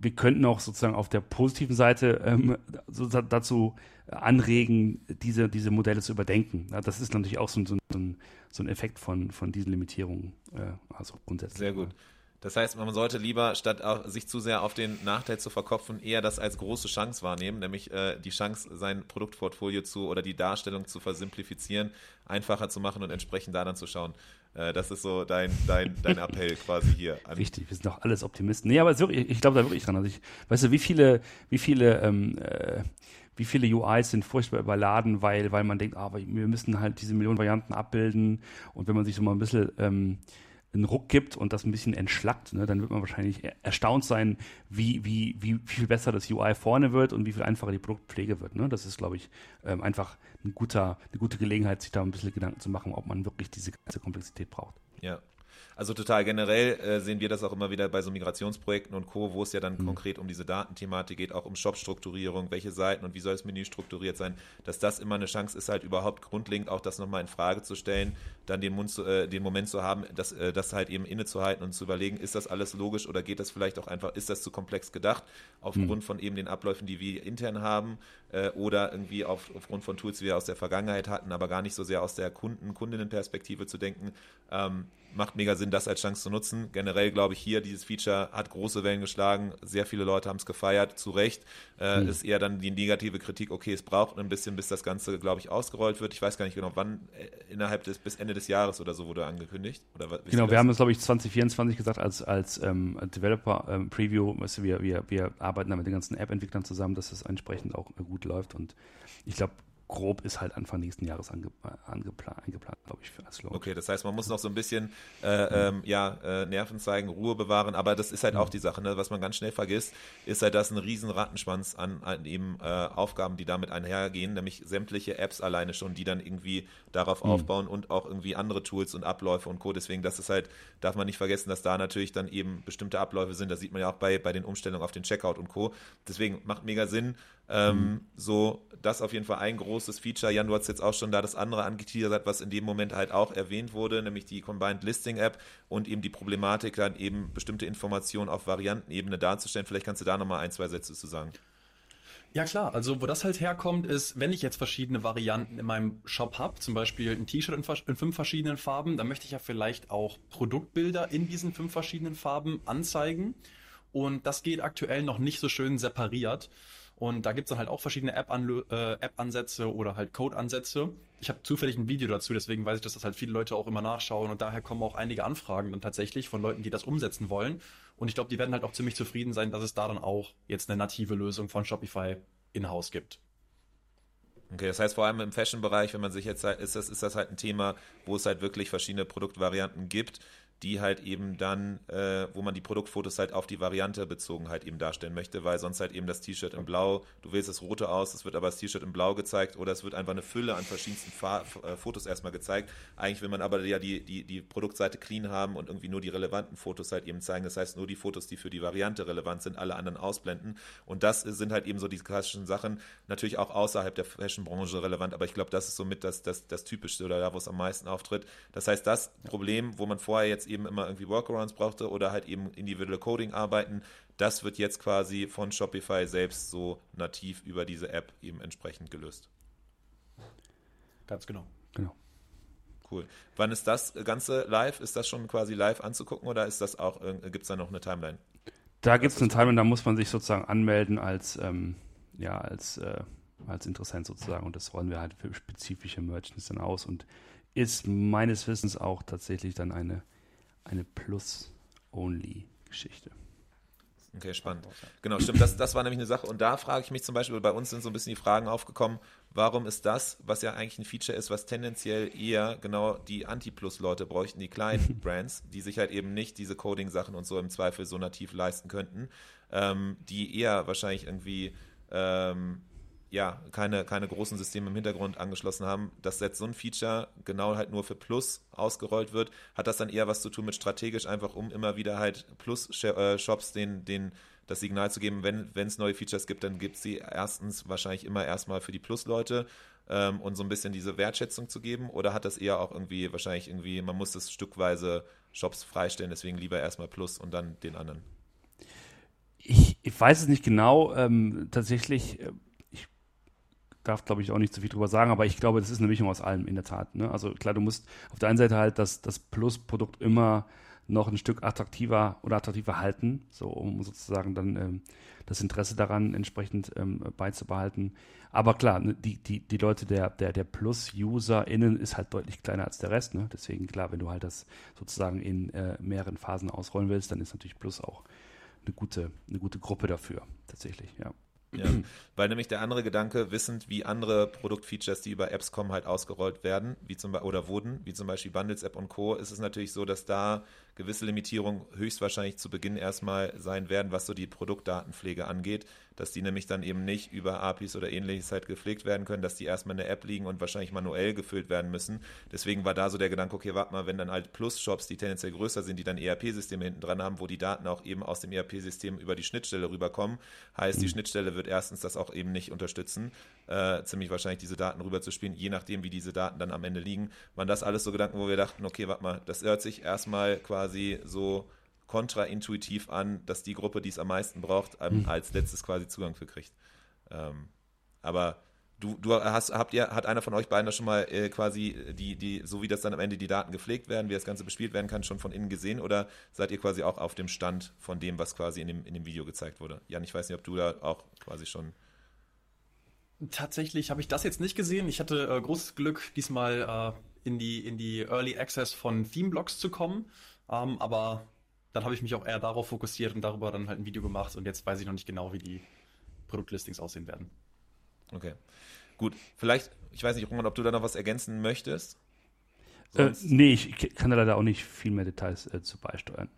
wir könnten auch sozusagen auf der positiven Seite ähm, so dazu anregen, diese, diese Modelle zu überdenken. Ja, das ist natürlich auch so, so, ein, so ein Effekt von, von diesen Limitierungen, äh, also grundsätzlich. Sehr gut. Das heißt, man sollte lieber, statt sich zu sehr auf den Nachteil zu verkopfen, eher das als große Chance wahrnehmen, nämlich äh, die Chance, sein Produktportfolio zu oder die Darstellung zu versimplifizieren, einfacher zu machen und entsprechend da dann zu schauen. Äh, das ist so dein, dein, dein (laughs) Appell quasi hier. Richtig, wir sind doch alles Optimisten. Nee, aber wirklich, ich glaube da wirklich dran. Also ich, weißt du, wie viele, wie viele, ähm, äh, wie viele UIs sind furchtbar überladen, weil, weil man denkt, ah, wir müssen halt diese Millionen Varianten abbilden und wenn man sich so mal ein bisschen ähm, einen Ruck gibt und das ein bisschen entschlackt, ne, dann wird man wahrscheinlich erstaunt sein, wie, wie, wie viel besser das UI vorne wird und wie viel einfacher die Produktpflege wird. Ne? Das ist, glaube ich, ähm, einfach ein guter, eine gute Gelegenheit, sich da ein bisschen Gedanken zu machen, ob man wirklich diese ganze Komplexität braucht. Ja, also total generell äh, sehen wir das auch immer wieder bei so Migrationsprojekten und Co., wo es ja dann mhm. konkret um diese Datenthematik geht, auch um Shop-Strukturierung, welche Seiten und wie soll das Menü strukturiert sein, dass das immer eine Chance ist, halt überhaupt grundlegend auch das nochmal in Frage zu stellen, dann den, Mund zu, äh, den Moment zu haben, das, äh, das halt eben innezuhalten und zu überlegen, ist das alles logisch oder geht das vielleicht auch einfach, ist das zu komplex gedacht, aufgrund mhm. von eben den Abläufen, die wir intern haben äh, oder irgendwie auf, aufgrund von Tools, die wir aus der Vergangenheit hatten, aber gar nicht so sehr aus der Kunden, Kundinnenperspektive zu denken. Ähm, macht mega Sinn, das als Chance zu nutzen. Generell glaube ich hier, dieses Feature hat große Wellen geschlagen. Sehr viele Leute haben es gefeiert, zu Recht. Äh, hm. Ist eher dann die negative Kritik, okay, es braucht ein bisschen, bis das Ganze, glaube ich, ausgerollt wird. Ich weiß gar nicht genau, wann, äh, innerhalb des, bis Ende des Jahres oder so wurde angekündigt. Oder genau, wir haben es, glaube ich, 2024 gesagt als, als ähm, Developer-Preview. Ähm, wir, wir, wir arbeiten da mit den ganzen App-Entwicklern zusammen, dass es entsprechend auch gut läuft. Und ich glaube, grob ist halt Anfang nächsten Jahres ange, äh, angeplant, eingeplant, glaube ich, für Launch. Okay, das heißt, man muss noch so ein bisschen äh, ähm, ja, äh, Nerven zeigen, Ruhe bewahren, aber das ist halt auch die Sache, ne? was man ganz schnell vergisst, ist halt, dass ein riesen Rattenschwanz an, an eben äh, Aufgaben, die damit einhergehen, nämlich sämtliche Apps alleine schon, die dann irgendwie darauf mhm. aufbauen und auch irgendwie andere Tools und Abläufe und Co. Deswegen, das ist halt, darf man nicht vergessen, dass da natürlich dann eben bestimmte Abläufe sind. Das sieht man ja auch bei, bei den Umstellungen auf den Checkout und Co. Deswegen macht mega Sinn, ähm, mhm. So, das auf jeden Fall ein großes Feature. Jan, du hast jetzt auch schon da das andere angeteasert, was in dem Moment halt auch erwähnt wurde, nämlich die Combined Listing App und eben die Problematik, dann eben bestimmte Informationen auf Variantenebene darzustellen. Vielleicht kannst du da nochmal ein, zwei Sätze zu sagen. Ja klar, also wo das halt herkommt, ist, wenn ich jetzt verschiedene Varianten in meinem Shop habe, zum Beispiel ein T-Shirt in, in, fünf verschiedenen Farben, dann möchte ich ja vielleicht auch Produktbilder in diesen fünf verschiedenen Farben anzeigen. Und das geht aktuell noch nicht so schön separiert. Und da gibt's dann halt auch verschiedene App-Ansätze äh, App oder halt Code-Ansätze. Ich habe zufällig ein Video dazu, deswegen weiß ich, dass das halt viele Leute auch immer nachschauen und daher kommen auch einige Anfragen dann tatsächlich von Leuten, die das umsetzen wollen. Und ich glaube, die werden halt auch ziemlich zufrieden sein, dass es da dann auch jetzt eine native Lösung von Shopify in-house gibt. Okay, das heißt vor allem im Fashion-Bereich, wenn man sich jetzt ist das, ist das halt ein Thema, wo es halt wirklich verschiedene Produktvarianten gibt, die halt eben dann, äh, wo man die Produktfotos halt auf die Variante bezogen halt eben darstellen möchte, weil sonst halt eben das T-Shirt in Blau, du wählst das Rote aus, es wird aber das T-Shirt in Blau gezeigt oder es wird einfach eine Fülle an verschiedensten Fa äh, Fotos erstmal gezeigt. Eigentlich will man aber ja die, die, die Produktseite clean haben und irgendwie nur die relevanten Fotos halt eben zeigen. Das heißt, nur die Fotos, die für die Variante relevant sind, alle anderen ausblenden. Und das sind halt eben so die klassischen Sachen, natürlich auch außerhalb der Fashion-Branche relevant, aber ich glaube, das ist somit das, das, das Typischste oder da, wo es am meisten auftritt. Das heißt, das Problem, wo man vorher jetzt eben immer irgendwie Workarounds brauchte oder halt eben individuelle Coding arbeiten, das wird jetzt quasi von Shopify selbst so nativ über diese App eben entsprechend gelöst. Ganz genau. Genau. Cool. Wann ist das Ganze live? Ist das schon quasi live anzugucken oder ist das auch, gibt es da noch eine Timeline? Da gibt es eine Timeline, da muss man sich sozusagen anmelden als, ähm, ja, als, äh, als Interessent sozusagen und das rollen wir halt für spezifische Merchants dann aus und ist meines Wissens auch tatsächlich dann eine eine Plus-Only-Geschichte. Okay, spannend. Genau, stimmt. Das, das war nämlich eine Sache. Und da frage ich mich zum Beispiel, bei uns sind so ein bisschen die Fragen aufgekommen, warum ist das, was ja eigentlich ein Feature ist, was tendenziell eher genau die Anti-Plus-Leute bräuchten, die kleinen (laughs) Brands, die sich halt eben nicht diese Coding-Sachen und so im Zweifel so nativ leisten könnten, ähm, die eher wahrscheinlich irgendwie ähm, ja, keine, keine großen Systeme im Hintergrund angeschlossen haben, dass jetzt so ein Feature genau halt nur für Plus ausgerollt wird, hat das dann eher was zu tun mit strategisch einfach, um immer wieder halt Plus-Shops den, den, das Signal zu geben, wenn es neue Features gibt, dann gibt es sie erstens wahrscheinlich immer erstmal für die Plus-Leute ähm, und so ein bisschen diese Wertschätzung zu geben oder hat das eher auch irgendwie wahrscheinlich irgendwie, man muss das stückweise Shops freistellen, deswegen lieber erstmal Plus und dann den anderen? Ich, ich weiß es nicht genau. Ähm, tatsächlich äh, darf, glaube ich, auch nicht zu viel drüber sagen, aber ich glaube, das ist eine Mischung aus allem in der Tat. Ne? Also klar, du musst auf der einen Seite halt das, das Plus-Produkt immer noch ein Stück attraktiver oder attraktiver halten, so um sozusagen dann ähm, das Interesse daran entsprechend ähm, beizubehalten. Aber klar, ne, die, die, die Leute der, der, der Plus-UserInnen ist halt deutlich kleiner als der Rest. Ne? Deswegen, klar, wenn du halt das sozusagen in äh, mehreren Phasen ausrollen willst, dann ist natürlich Plus auch eine gute, eine gute Gruppe dafür, tatsächlich, ja. Ja, weil nämlich der andere Gedanke, wissend, wie andere Produktfeatures, die über Apps kommen, halt ausgerollt werden, wie zum oder wurden, wie zum Beispiel Bundles App und Co., ist es natürlich so, dass da gewisse Limitierungen höchstwahrscheinlich zu Beginn erstmal sein werden, was so die Produktdatenpflege angeht, dass die nämlich dann eben nicht über APIs oder ähnliches halt gepflegt werden können, dass die erstmal in der App liegen und wahrscheinlich manuell gefüllt werden müssen. Deswegen war da so der Gedanke, okay, warte mal, wenn dann halt Plus-Shops, die tendenziell größer sind, die dann ERP-Systeme hinten dran haben, wo die Daten auch eben aus dem ERP-System über die Schnittstelle rüberkommen, heißt, die mhm. Schnittstelle wird erstens das auch eben nicht unterstützen, äh, ziemlich wahrscheinlich diese Daten rüberzuspielen, je nachdem, wie diese Daten dann am Ende liegen. Waren das alles so Gedanken, wo wir dachten, okay, warte mal, das hört sich erstmal quasi so kontraintuitiv an, dass die Gruppe, die es am meisten braucht, ähm, mhm. als letztes quasi Zugang für kriegt. Ähm, aber du, du hast, habt ihr, hat einer von euch beiden das schon mal äh, quasi die, die, so wie das dann am Ende die Daten gepflegt werden, wie das Ganze bespielt werden kann, schon von innen gesehen oder seid ihr quasi auch auf dem Stand von dem, was quasi in dem, in dem Video gezeigt wurde? Jan, ich weiß nicht, ob du da auch quasi schon. Tatsächlich habe ich das jetzt nicht gesehen. Ich hatte äh, großes Glück, diesmal äh, in, die, in die Early Access von Themeblocks zu kommen. Ähm, aber dann habe ich mich auch eher darauf fokussiert und darüber dann halt ein Video gemacht und jetzt weiß ich noch nicht genau, wie die Produktlistings aussehen werden. Okay. Gut, vielleicht, ich weiß nicht, Roman, ob du da noch was ergänzen möchtest? Äh, nee, ich kann da leider auch nicht viel mehr Details äh, zu beisteuern.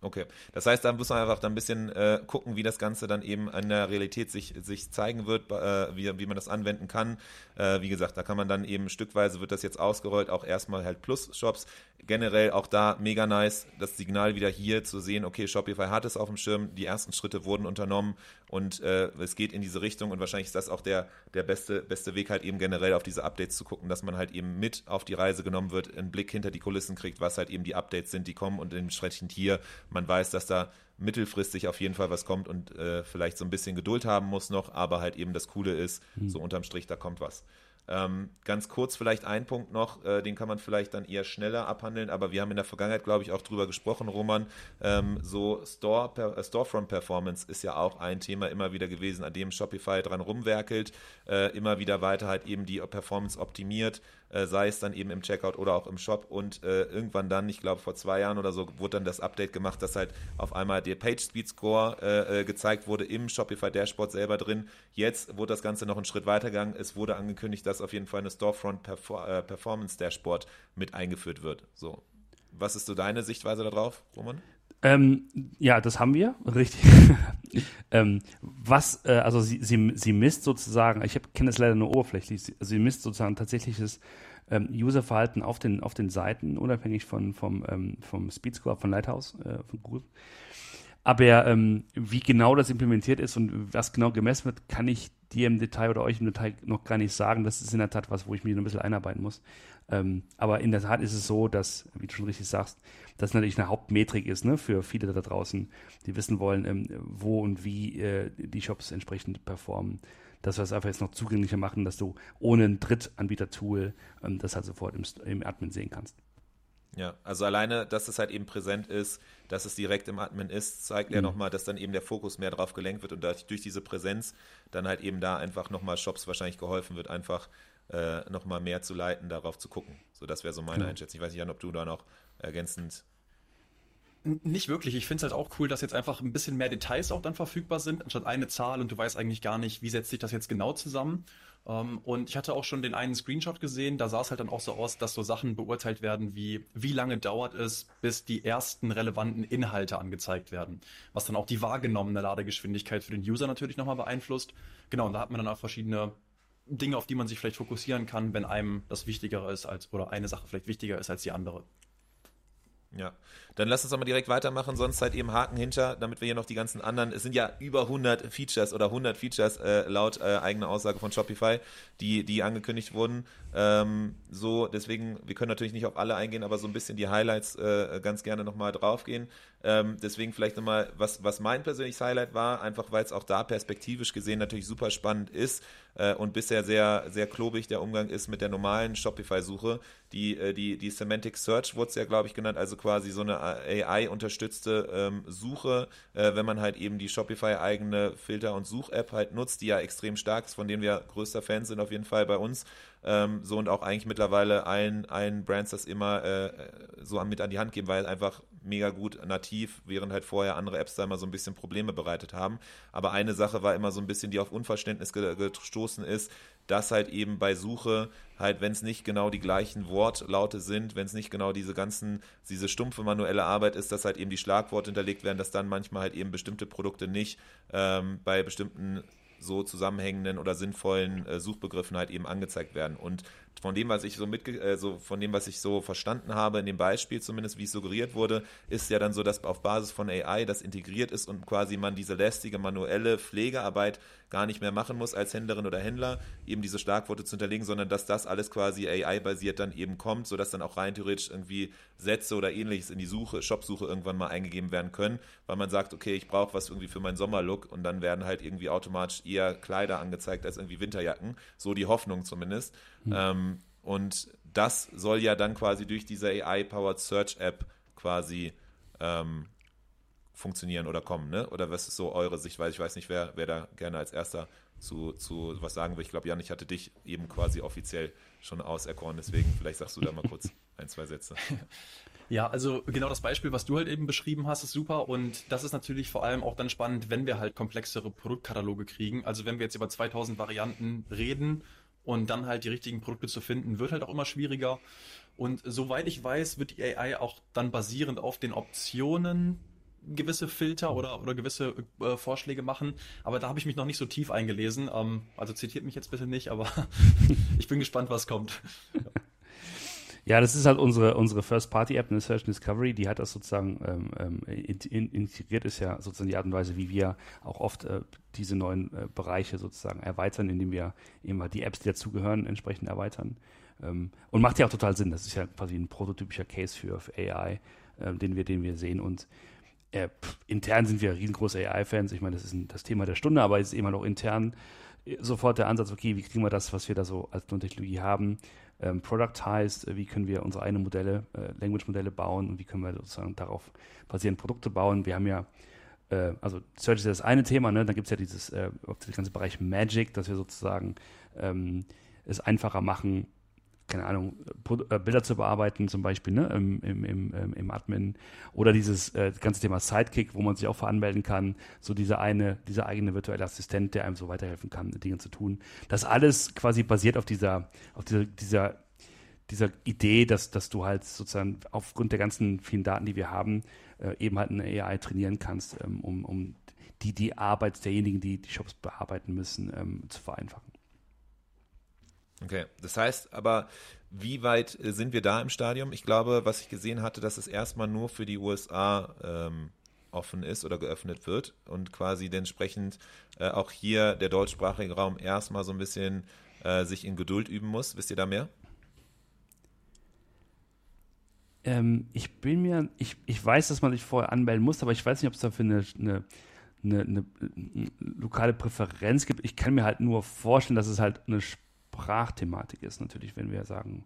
Okay, das heißt, da muss man einfach dann ein bisschen äh, gucken, wie das Ganze dann eben in der Realität sich, sich zeigen wird, äh, wie, wie man das anwenden kann. Äh, wie gesagt, da kann man dann eben stückweise wird das jetzt ausgerollt, auch erstmal halt Plus-Shops. Generell auch da mega nice, das Signal wieder hier zu sehen, okay, Shopify hat es auf dem Schirm, die ersten Schritte wurden unternommen und äh, es geht in diese Richtung und wahrscheinlich ist das auch der, der beste, beste Weg halt eben generell auf diese Updates zu gucken, dass man halt eben mit auf die Reise genommen wird, einen Blick hinter die Kulissen kriegt, was halt eben die Updates sind, die kommen und entsprechend hier man weiß, dass da mittelfristig auf jeden Fall was kommt und äh, vielleicht so ein bisschen Geduld haben muss noch, aber halt eben das Coole ist, mhm. so unterm Strich, da kommt was. Ähm, ganz kurz vielleicht ein Punkt noch, äh, den kann man vielleicht dann eher schneller abhandeln, aber wir haben in der Vergangenheit, glaube ich, auch drüber gesprochen, Roman. Ähm, so Store, per, äh, Storefront Performance ist ja auch ein Thema immer wieder gewesen, an dem Shopify dran rumwerkelt, äh, immer wieder weiter halt eben die Performance optimiert, äh, sei es dann eben im Checkout oder auch im Shop und äh, irgendwann dann, ich glaube vor zwei Jahren oder so, wurde dann das Update gemacht, dass halt auf einmal der Page Speed Score äh, gezeigt wurde im Shopify Dashboard selber drin. Jetzt wurde das Ganze noch einen Schritt weitergegangen. Es wurde angekündigt, dass auf jeden Fall eine Storefront Perfor Performance Dashboard mit eingeführt wird. So. Was ist so deine Sichtweise darauf, Roman? Ähm, ja, das haben wir, richtig. (laughs) ähm, was, äh, also sie, sie, sie misst sozusagen, ich kenne das leider nur oberflächlich, sie, sie misst sozusagen tatsächliches ähm, Userverhalten auf den, auf den Seiten, unabhängig von, vom, ähm, vom Speed Score von Lighthouse, äh, von Google. Aber ähm, wie genau das implementiert ist und was genau gemessen wird, kann ich dir im Detail oder euch im Detail noch gar nicht sagen. Das ist in der Tat was, wo ich mich noch ein bisschen einarbeiten muss. Ähm, aber in der Tat ist es so, dass, wie du schon richtig sagst, das natürlich eine Hauptmetrik ist ne, für viele da draußen, die wissen wollen, ähm, wo und wie äh, die Shops entsprechend performen. Dass wir es einfach jetzt noch zugänglicher machen, dass du ohne ein Drittanbieter-Tool ähm, das halt sofort im, im Admin sehen kannst. Ja, also alleine, dass es halt eben präsent ist, dass es direkt im Admin ist, zeigt mhm. ja nochmal, dass dann eben der Fokus mehr drauf gelenkt wird und durch diese Präsenz dann halt eben da einfach nochmal Shops wahrscheinlich geholfen wird, einfach äh, nochmal mehr zu leiten, darauf zu gucken. So, das wäre so meine mhm. Einschätzung. Ich weiß nicht, ob du da noch ergänzend nicht wirklich. Ich finde es halt auch cool, dass jetzt einfach ein bisschen mehr Details auch dann verfügbar sind, anstatt eine Zahl und du weißt eigentlich gar nicht, wie setzt sich das jetzt genau zusammen. Um, ähm, und ich hatte auch schon den einen Screenshot gesehen, da sah es halt dann auch so aus, dass so Sachen beurteilt werden wie, wie lange dauert es, bis die ersten relevanten Inhalte angezeigt werden. Was dann auch die wahrgenommene Ladegeschwindigkeit für den User natürlich nochmal beeinflusst. Genau, und da hat man dann auch verschiedene Dinge, auf die man sich vielleicht fokussieren kann, wenn einem das wichtiger ist als, oder eine Sache vielleicht wichtiger ist als die andere. Ja, dann lass uns doch mal direkt weitermachen, sonst halt eben Haken hinter, damit wir hier noch die ganzen anderen, es sind ja über 100 Features oder 100 Features äh, laut äh, eigener Aussage von Shopify, die, die angekündigt wurden. Ähm, so, deswegen, wir können natürlich nicht auf alle eingehen, aber so ein bisschen die Highlights äh, ganz gerne nochmal draufgehen. Ähm, deswegen vielleicht nochmal, was, was mein persönliches Highlight war, einfach weil es auch da perspektivisch gesehen natürlich super spannend ist äh, und bisher sehr, sehr klobig der Umgang ist mit der normalen Shopify-Suche. Die, äh, die, die Semantic Search wurde es ja, glaube ich, genannt, also quasi so eine AI-unterstützte ähm, Suche, äh, wenn man halt eben die Shopify-eigene Filter- und Such-App halt nutzt, die ja extrem stark ist, von denen wir größter Fan sind auf jeden Fall bei uns. Ähm, so und auch eigentlich mittlerweile allen, allen Brands das immer äh, so mit an die Hand geben, weil einfach mega gut nativ, während halt vorher andere Apps da immer so ein bisschen Probleme bereitet haben. Aber eine Sache war immer so ein bisschen, die auf Unverständnis gestoßen ist, dass halt eben bei Suche halt, wenn es nicht genau die gleichen Wortlaute sind, wenn es nicht genau diese ganzen, diese stumpfe manuelle Arbeit ist, dass halt eben die Schlagworte hinterlegt werden, dass dann manchmal halt eben bestimmte Produkte nicht ähm, bei bestimmten so zusammenhängenden oder sinnvollen äh, Suchbegriffen halt eben angezeigt werden. Und von dem, was ich so mit, äh, von dem, was ich so verstanden habe, in dem Beispiel zumindest, wie es suggeriert wurde, ist ja dann so, dass auf Basis von AI das integriert ist und quasi man diese lästige manuelle Pflegearbeit gar nicht mehr machen muss als Händlerin oder Händler, eben diese Schlagworte zu hinterlegen, sondern dass das alles quasi AI-basiert dann eben kommt, sodass dann auch rein theoretisch irgendwie Sätze oder ähnliches in die Suche, Shopsuche irgendwann mal eingegeben werden können, weil man sagt, okay, ich brauche was irgendwie für meinen Sommerlook und dann werden halt irgendwie automatisch eher Kleider angezeigt als irgendwie Winterjacken, so die Hoffnung zumindest. Mhm. Ähm, und das soll ja dann quasi durch diese AI-Powered Search App quasi ähm, funktionieren oder kommen, ne? Oder was ist so eure Sichtweise? Ich weiß nicht, wer, wer da gerne als erster zu, zu was sagen will. Ich glaube, Jan, ich hatte dich eben quasi offiziell schon auserkoren, deswegen vielleicht sagst du da mal kurz (laughs) ein, zwei Sätze. Ja, also genau das Beispiel, was du halt eben beschrieben hast, ist super und das ist natürlich vor allem auch dann spannend, wenn wir halt komplexere Produktkataloge kriegen. Also wenn wir jetzt über 2000 Varianten reden und dann halt die richtigen Produkte zu finden, wird halt auch immer schwieriger. Und soweit ich weiß, wird die AI auch dann basierend auf den Optionen gewisse Filter oder, oder gewisse äh, Vorschläge machen. Aber da habe ich mich noch nicht so tief eingelesen. Ähm, also zitiert mich jetzt bitte nicht, aber (laughs) ich bin gespannt, was kommt. Ja, das ist halt unsere, unsere First-Party-App, eine Search Discovery, die hat das sozusagen ähm, ähm, in, in, integriert, ist ja sozusagen die Art und Weise, wie wir auch oft äh, diese neuen äh, Bereiche sozusagen erweitern, indem wir eben halt die Apps, die dazugehören, entsprechend erweitern. Ähm, und macht ja auch total Sinn. Das ist ja quasi ein prototypischer Case für, für AI, äh, den, wir, den wir sehen. Und äh, pff, intern sind wir riesengroße AI-Fans. Ich meine, das ist ein, das Thema der Stunde, aber es ist immer noch intern sofort der Ansatz, okay, wie kriegen wir das, was wir da so als Technologie haben, ähm, productized, wie können wir unsere eigenen Modelle, äh, Language-Modelle bauen und wie können wir sozusagen darauf basierend Produkte bauen. Wir haben ja äh, also Search ist ja das eine Thema, ne? dann gibt es ja dieses äh, der ganze Bereich Magic, dass wir sozusagen ähm, es einfacher machen, keine Ahnung, äh, Bilder zu bearbeiten, zum Beispiel ne, im, im, im, im Admin. Oder dieses äh, ganze Thema Sidekick, wo man sich auch veranmelden kann. So dieser eine, dieser eigene virtuelle Assistent, der einem so weiterhelfen kann, Dinge zu tun. Das alles quasi basiert auf dieser, auf dieser, dieser, dieser Idee, dass, dass du halt sozusagen aufgrund der ganzen vielen Daten, die wir haben, äh, eben halt eine AI trainieren kannst, ähm, um, um die, die Arbeit derjenigen, die die Shops bearbeiten müssen, ähm, zu vereinfachen. Okay, das heißt aber, wie weit äh, sind wir da im Stadium? Ich glaube, was ich gesehen hatte, dass es erstmal nur für die USA ähm, offen ist oder geöffnet wird und quasi entsprechend äh, auch hier der deutschsprachige Raum erstmal so ein bisschen äh, sich in Geduld üben muss. Wisst ihr da mehr? Ähm, ich bin mir, ich, ich weiß, dass man sich vorher anmelden muss, aber ich weiß nicht, ob es dafür eine, eine, eine, eine, lokale Präferenz gibt. Ich kann mir halt nur vorstellen, dass es halt eine Sprachthematik ist, natürlich, wenn wir sagen,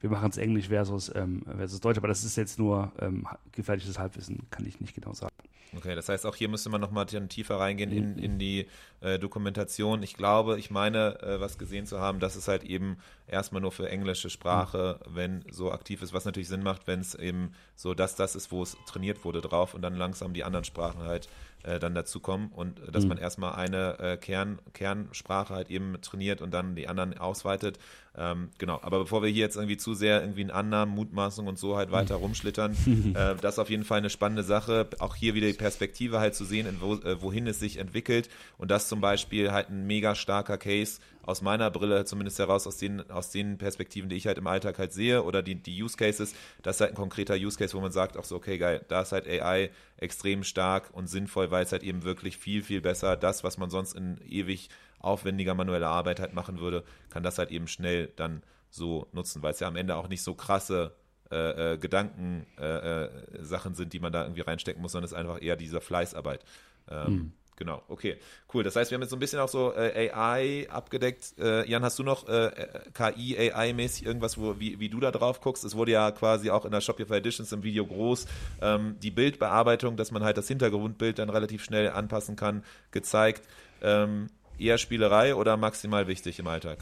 wir machen es Englisch versus, ähm, versus Deutsch, aber das ist jetzt nur ähm, gefährliches Halbwissen, kann ich nicht genau sagen. Okay, das heißt, auch hier müsste man nochmal tiefer reingehen in, in die äh, Dokumentation. Ich glaube, ich meine, äh, was gesehen zu haben, dass es halt eben erstmal nur für englische Sprache, wenn so aktiv ist, was natürlich Sinn macht, wenn es eben so dass das ist, wo es trainiert wurde drauf und dann langsam die anderen Sprachen halt äh, dann dazukommen und äh, dass mhm. man erstmal eine äh, Kern, Kernsprache halt eben trainiert und dann die anderen ausweitet. Ähm, genau, aber bevor wir hier jetzt irgendwie zu sehr irgendwie in Annahmen, Mutmaßungen und so halt weiter rumschlittern, (laughs) äh, das ist auf jeden Fall eine spannende Sache. Auch hier wieder die Perspektive halt zu sehen, wo, äh, wohin es sich entwickelt und das zum Beispiel halt ein mega starker Case aus meiner Brille zumindest heraus, aus den, aus den Perspektiven, die ich halt im Alltag halt sehe oder die, die Use Cases, das ist halt ein konkreter Use Case, wo man sagt, auch so, okay, geil, da ist halt AI extrem stark und sinnvoll, weil es halt eben wirklich viel, viel besser das, was man sonst in ewig aufwendiger manueller Arbeit halt machen würde, kann das halt eben schnell dann so nutzen, weil es ja am Ende auch nicht so krasse äh, äh, Gedankensachen äh, äh sind, die man da irgendwie reinstecken muss, sondern es ist einfach eher diese Fleißarbeit. Ähm, hm. Genau, okay, cool. Das heißt, wir haben jetzt so ein bisschen auch so äh, AI abgedeckt. Äh, Jan, hast du noch äh, KI, AI-mäßig irgendwas, wo, wie, wie du da drauf guckst? Es wurde ja quasi auch in der Shopify Editions im Video groß ähm, die Bildbearbeitung, dass man halt das Hintergrundbild dann relativ schnell anpassen kann, gezeigt. Ähm, eher Spielerei oder maximal wichtig im Alltag?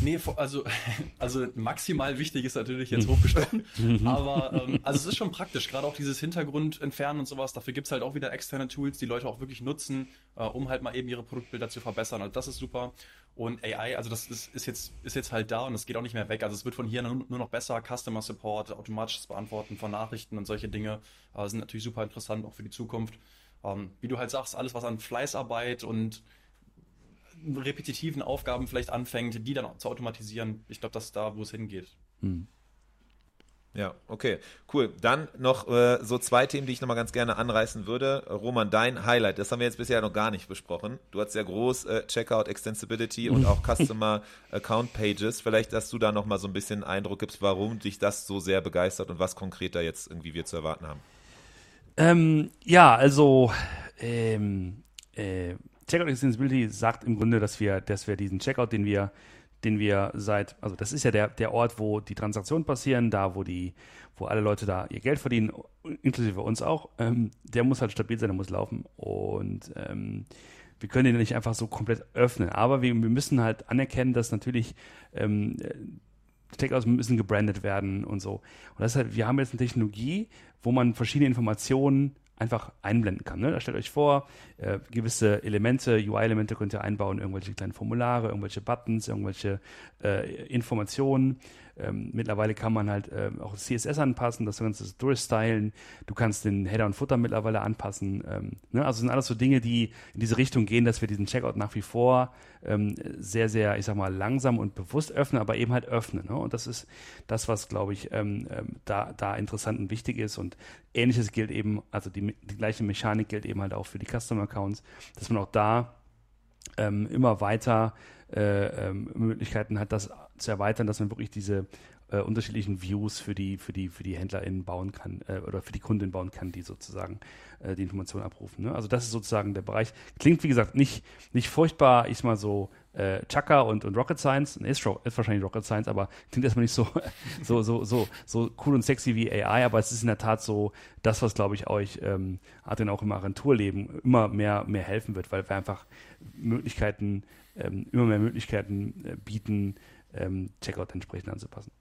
Nee, also, (laughs) also maximal wichtig ist natürlich jetzt hochgestochen. (laughs) aber ähm, also es ist schon praktisch, gerade auch dieses Hintergrund entfernen und sowas. Dafür gibt es halt auch wieder externe Tools, die Leute auch wirklich nutzen, äh, um halt mal eben ihre Produktbilder zu verbessern. Also das ist super. Und AI, also das ist, ist, jetzt, ist jetzt halt da und es geht auch nicht mehr weg. Also es wird von hier nur, nur noch besser. Customer Support, automatisches Beantworten von Nachrichten und solche Dinge äh, sind natürlich super interessant, auch für die Zukunft. Ähm, wie du halt sagst, alles was an Fleißarbeit und repetitiven Aufgaben vielleicht anfängt, die dann zu automatisieren. Ich glaube, das ist da, wo es hingeht. Hm. Ja, okay, cool. Dann noch äh, so zwei Themen, die ich nochmal ganz gerne anreißen würde. Roman, dein Highlight, das haben wir jetzt bisher noch gar nicht besprochen. Du hast ja groß äh, Checkout Extensibility und auch (laughs) Customer Account Pages. Vielleicht, dass du da nochmal so ein bisschen Eindruck gibst, warum dich das so sehr begeistert und was konkreter jetzt irgendwie wir zu erwarten haben. Ähm, ja, also ähm, äh, Checkout Extensibility sagt im Grunde, dass wir, dass wir diesen Checkout, den wir, den wir seit, also das ist ja der, der Ort, wo die Transaktionen passieren, da wo die, wo alle Leute da ihr Geld verdienen, inklusive uns auch, ähm, der muss halt stabil sein, der muss laufen. Und ähm, wir können den nicht einfach so komplett öffnen. Aber wir, wir müssen halt anerkennen, dass natürlich ähm, Checkouts müssen gebrandet werden und so. Und das halt, wir haben jetzt eine Technologie, wo man verschiedene Informationen einfach einblenden kann. Ne? Da stellt euch vor, äh, gewisse Elemente, UI-Elemente könnt ihr einbauen, irgendwelche kleinen Formulare, irgendwelche Buttons, irgendwelche äh, Informationen. Ähm, mittlerweile kann man halt äh, auch CSS anpassen, das Ganze durchstylen. Du kannst den Header und Footer mittlerweile anpassen. Ähm, ne? Also sind alles so Dinge, die in diese Richtung gehen, dass wir diesen Checkout nach wie vor ähm, sehr, sehr, ich sag mal, langsam und bewusst öffnen, aber eben halt öffnen. Ne? Und das ist das, was, glaube ich, ähm, ähm, da, da interessant und wichtig ist. Und ähnliches gilt eben, also die, die gleiche Mechanik gilt eben halt auch für die Custom-Accounts, dass man auch da ähm, immer weiter äh, ähm, Möglichkeiten hat, das zu erweitern, dass man wirklich diese äh, unterschiedlichen Views für die, für die, für die HändlerInnen bauen kann äh, oder für die Kunden bauen kann, die sozusagen äh, die Informationen abrufen. Ne? Also das ist sozusagen der Bereich. Klingt, wie gesagt, nicht, nicht furchtbar, ich mal so äh, Chaka und, und Rocket Science, ist, ist wahrscheinlich Rocket Science, aber (laughs) klingt erstmal nicht so, so, so, so, so cool und sexy wie AI, aber es ist in der Tat so das, was, glaube ich, euch ähm, Adrian auch im Agenturleben immer mehr, mehr helfen wird, weil wir einfach Möglichkeiten, ähm, immer mehr Möglichkeiten äh, bieten, ähm, Checkout entsprechend anzupassen.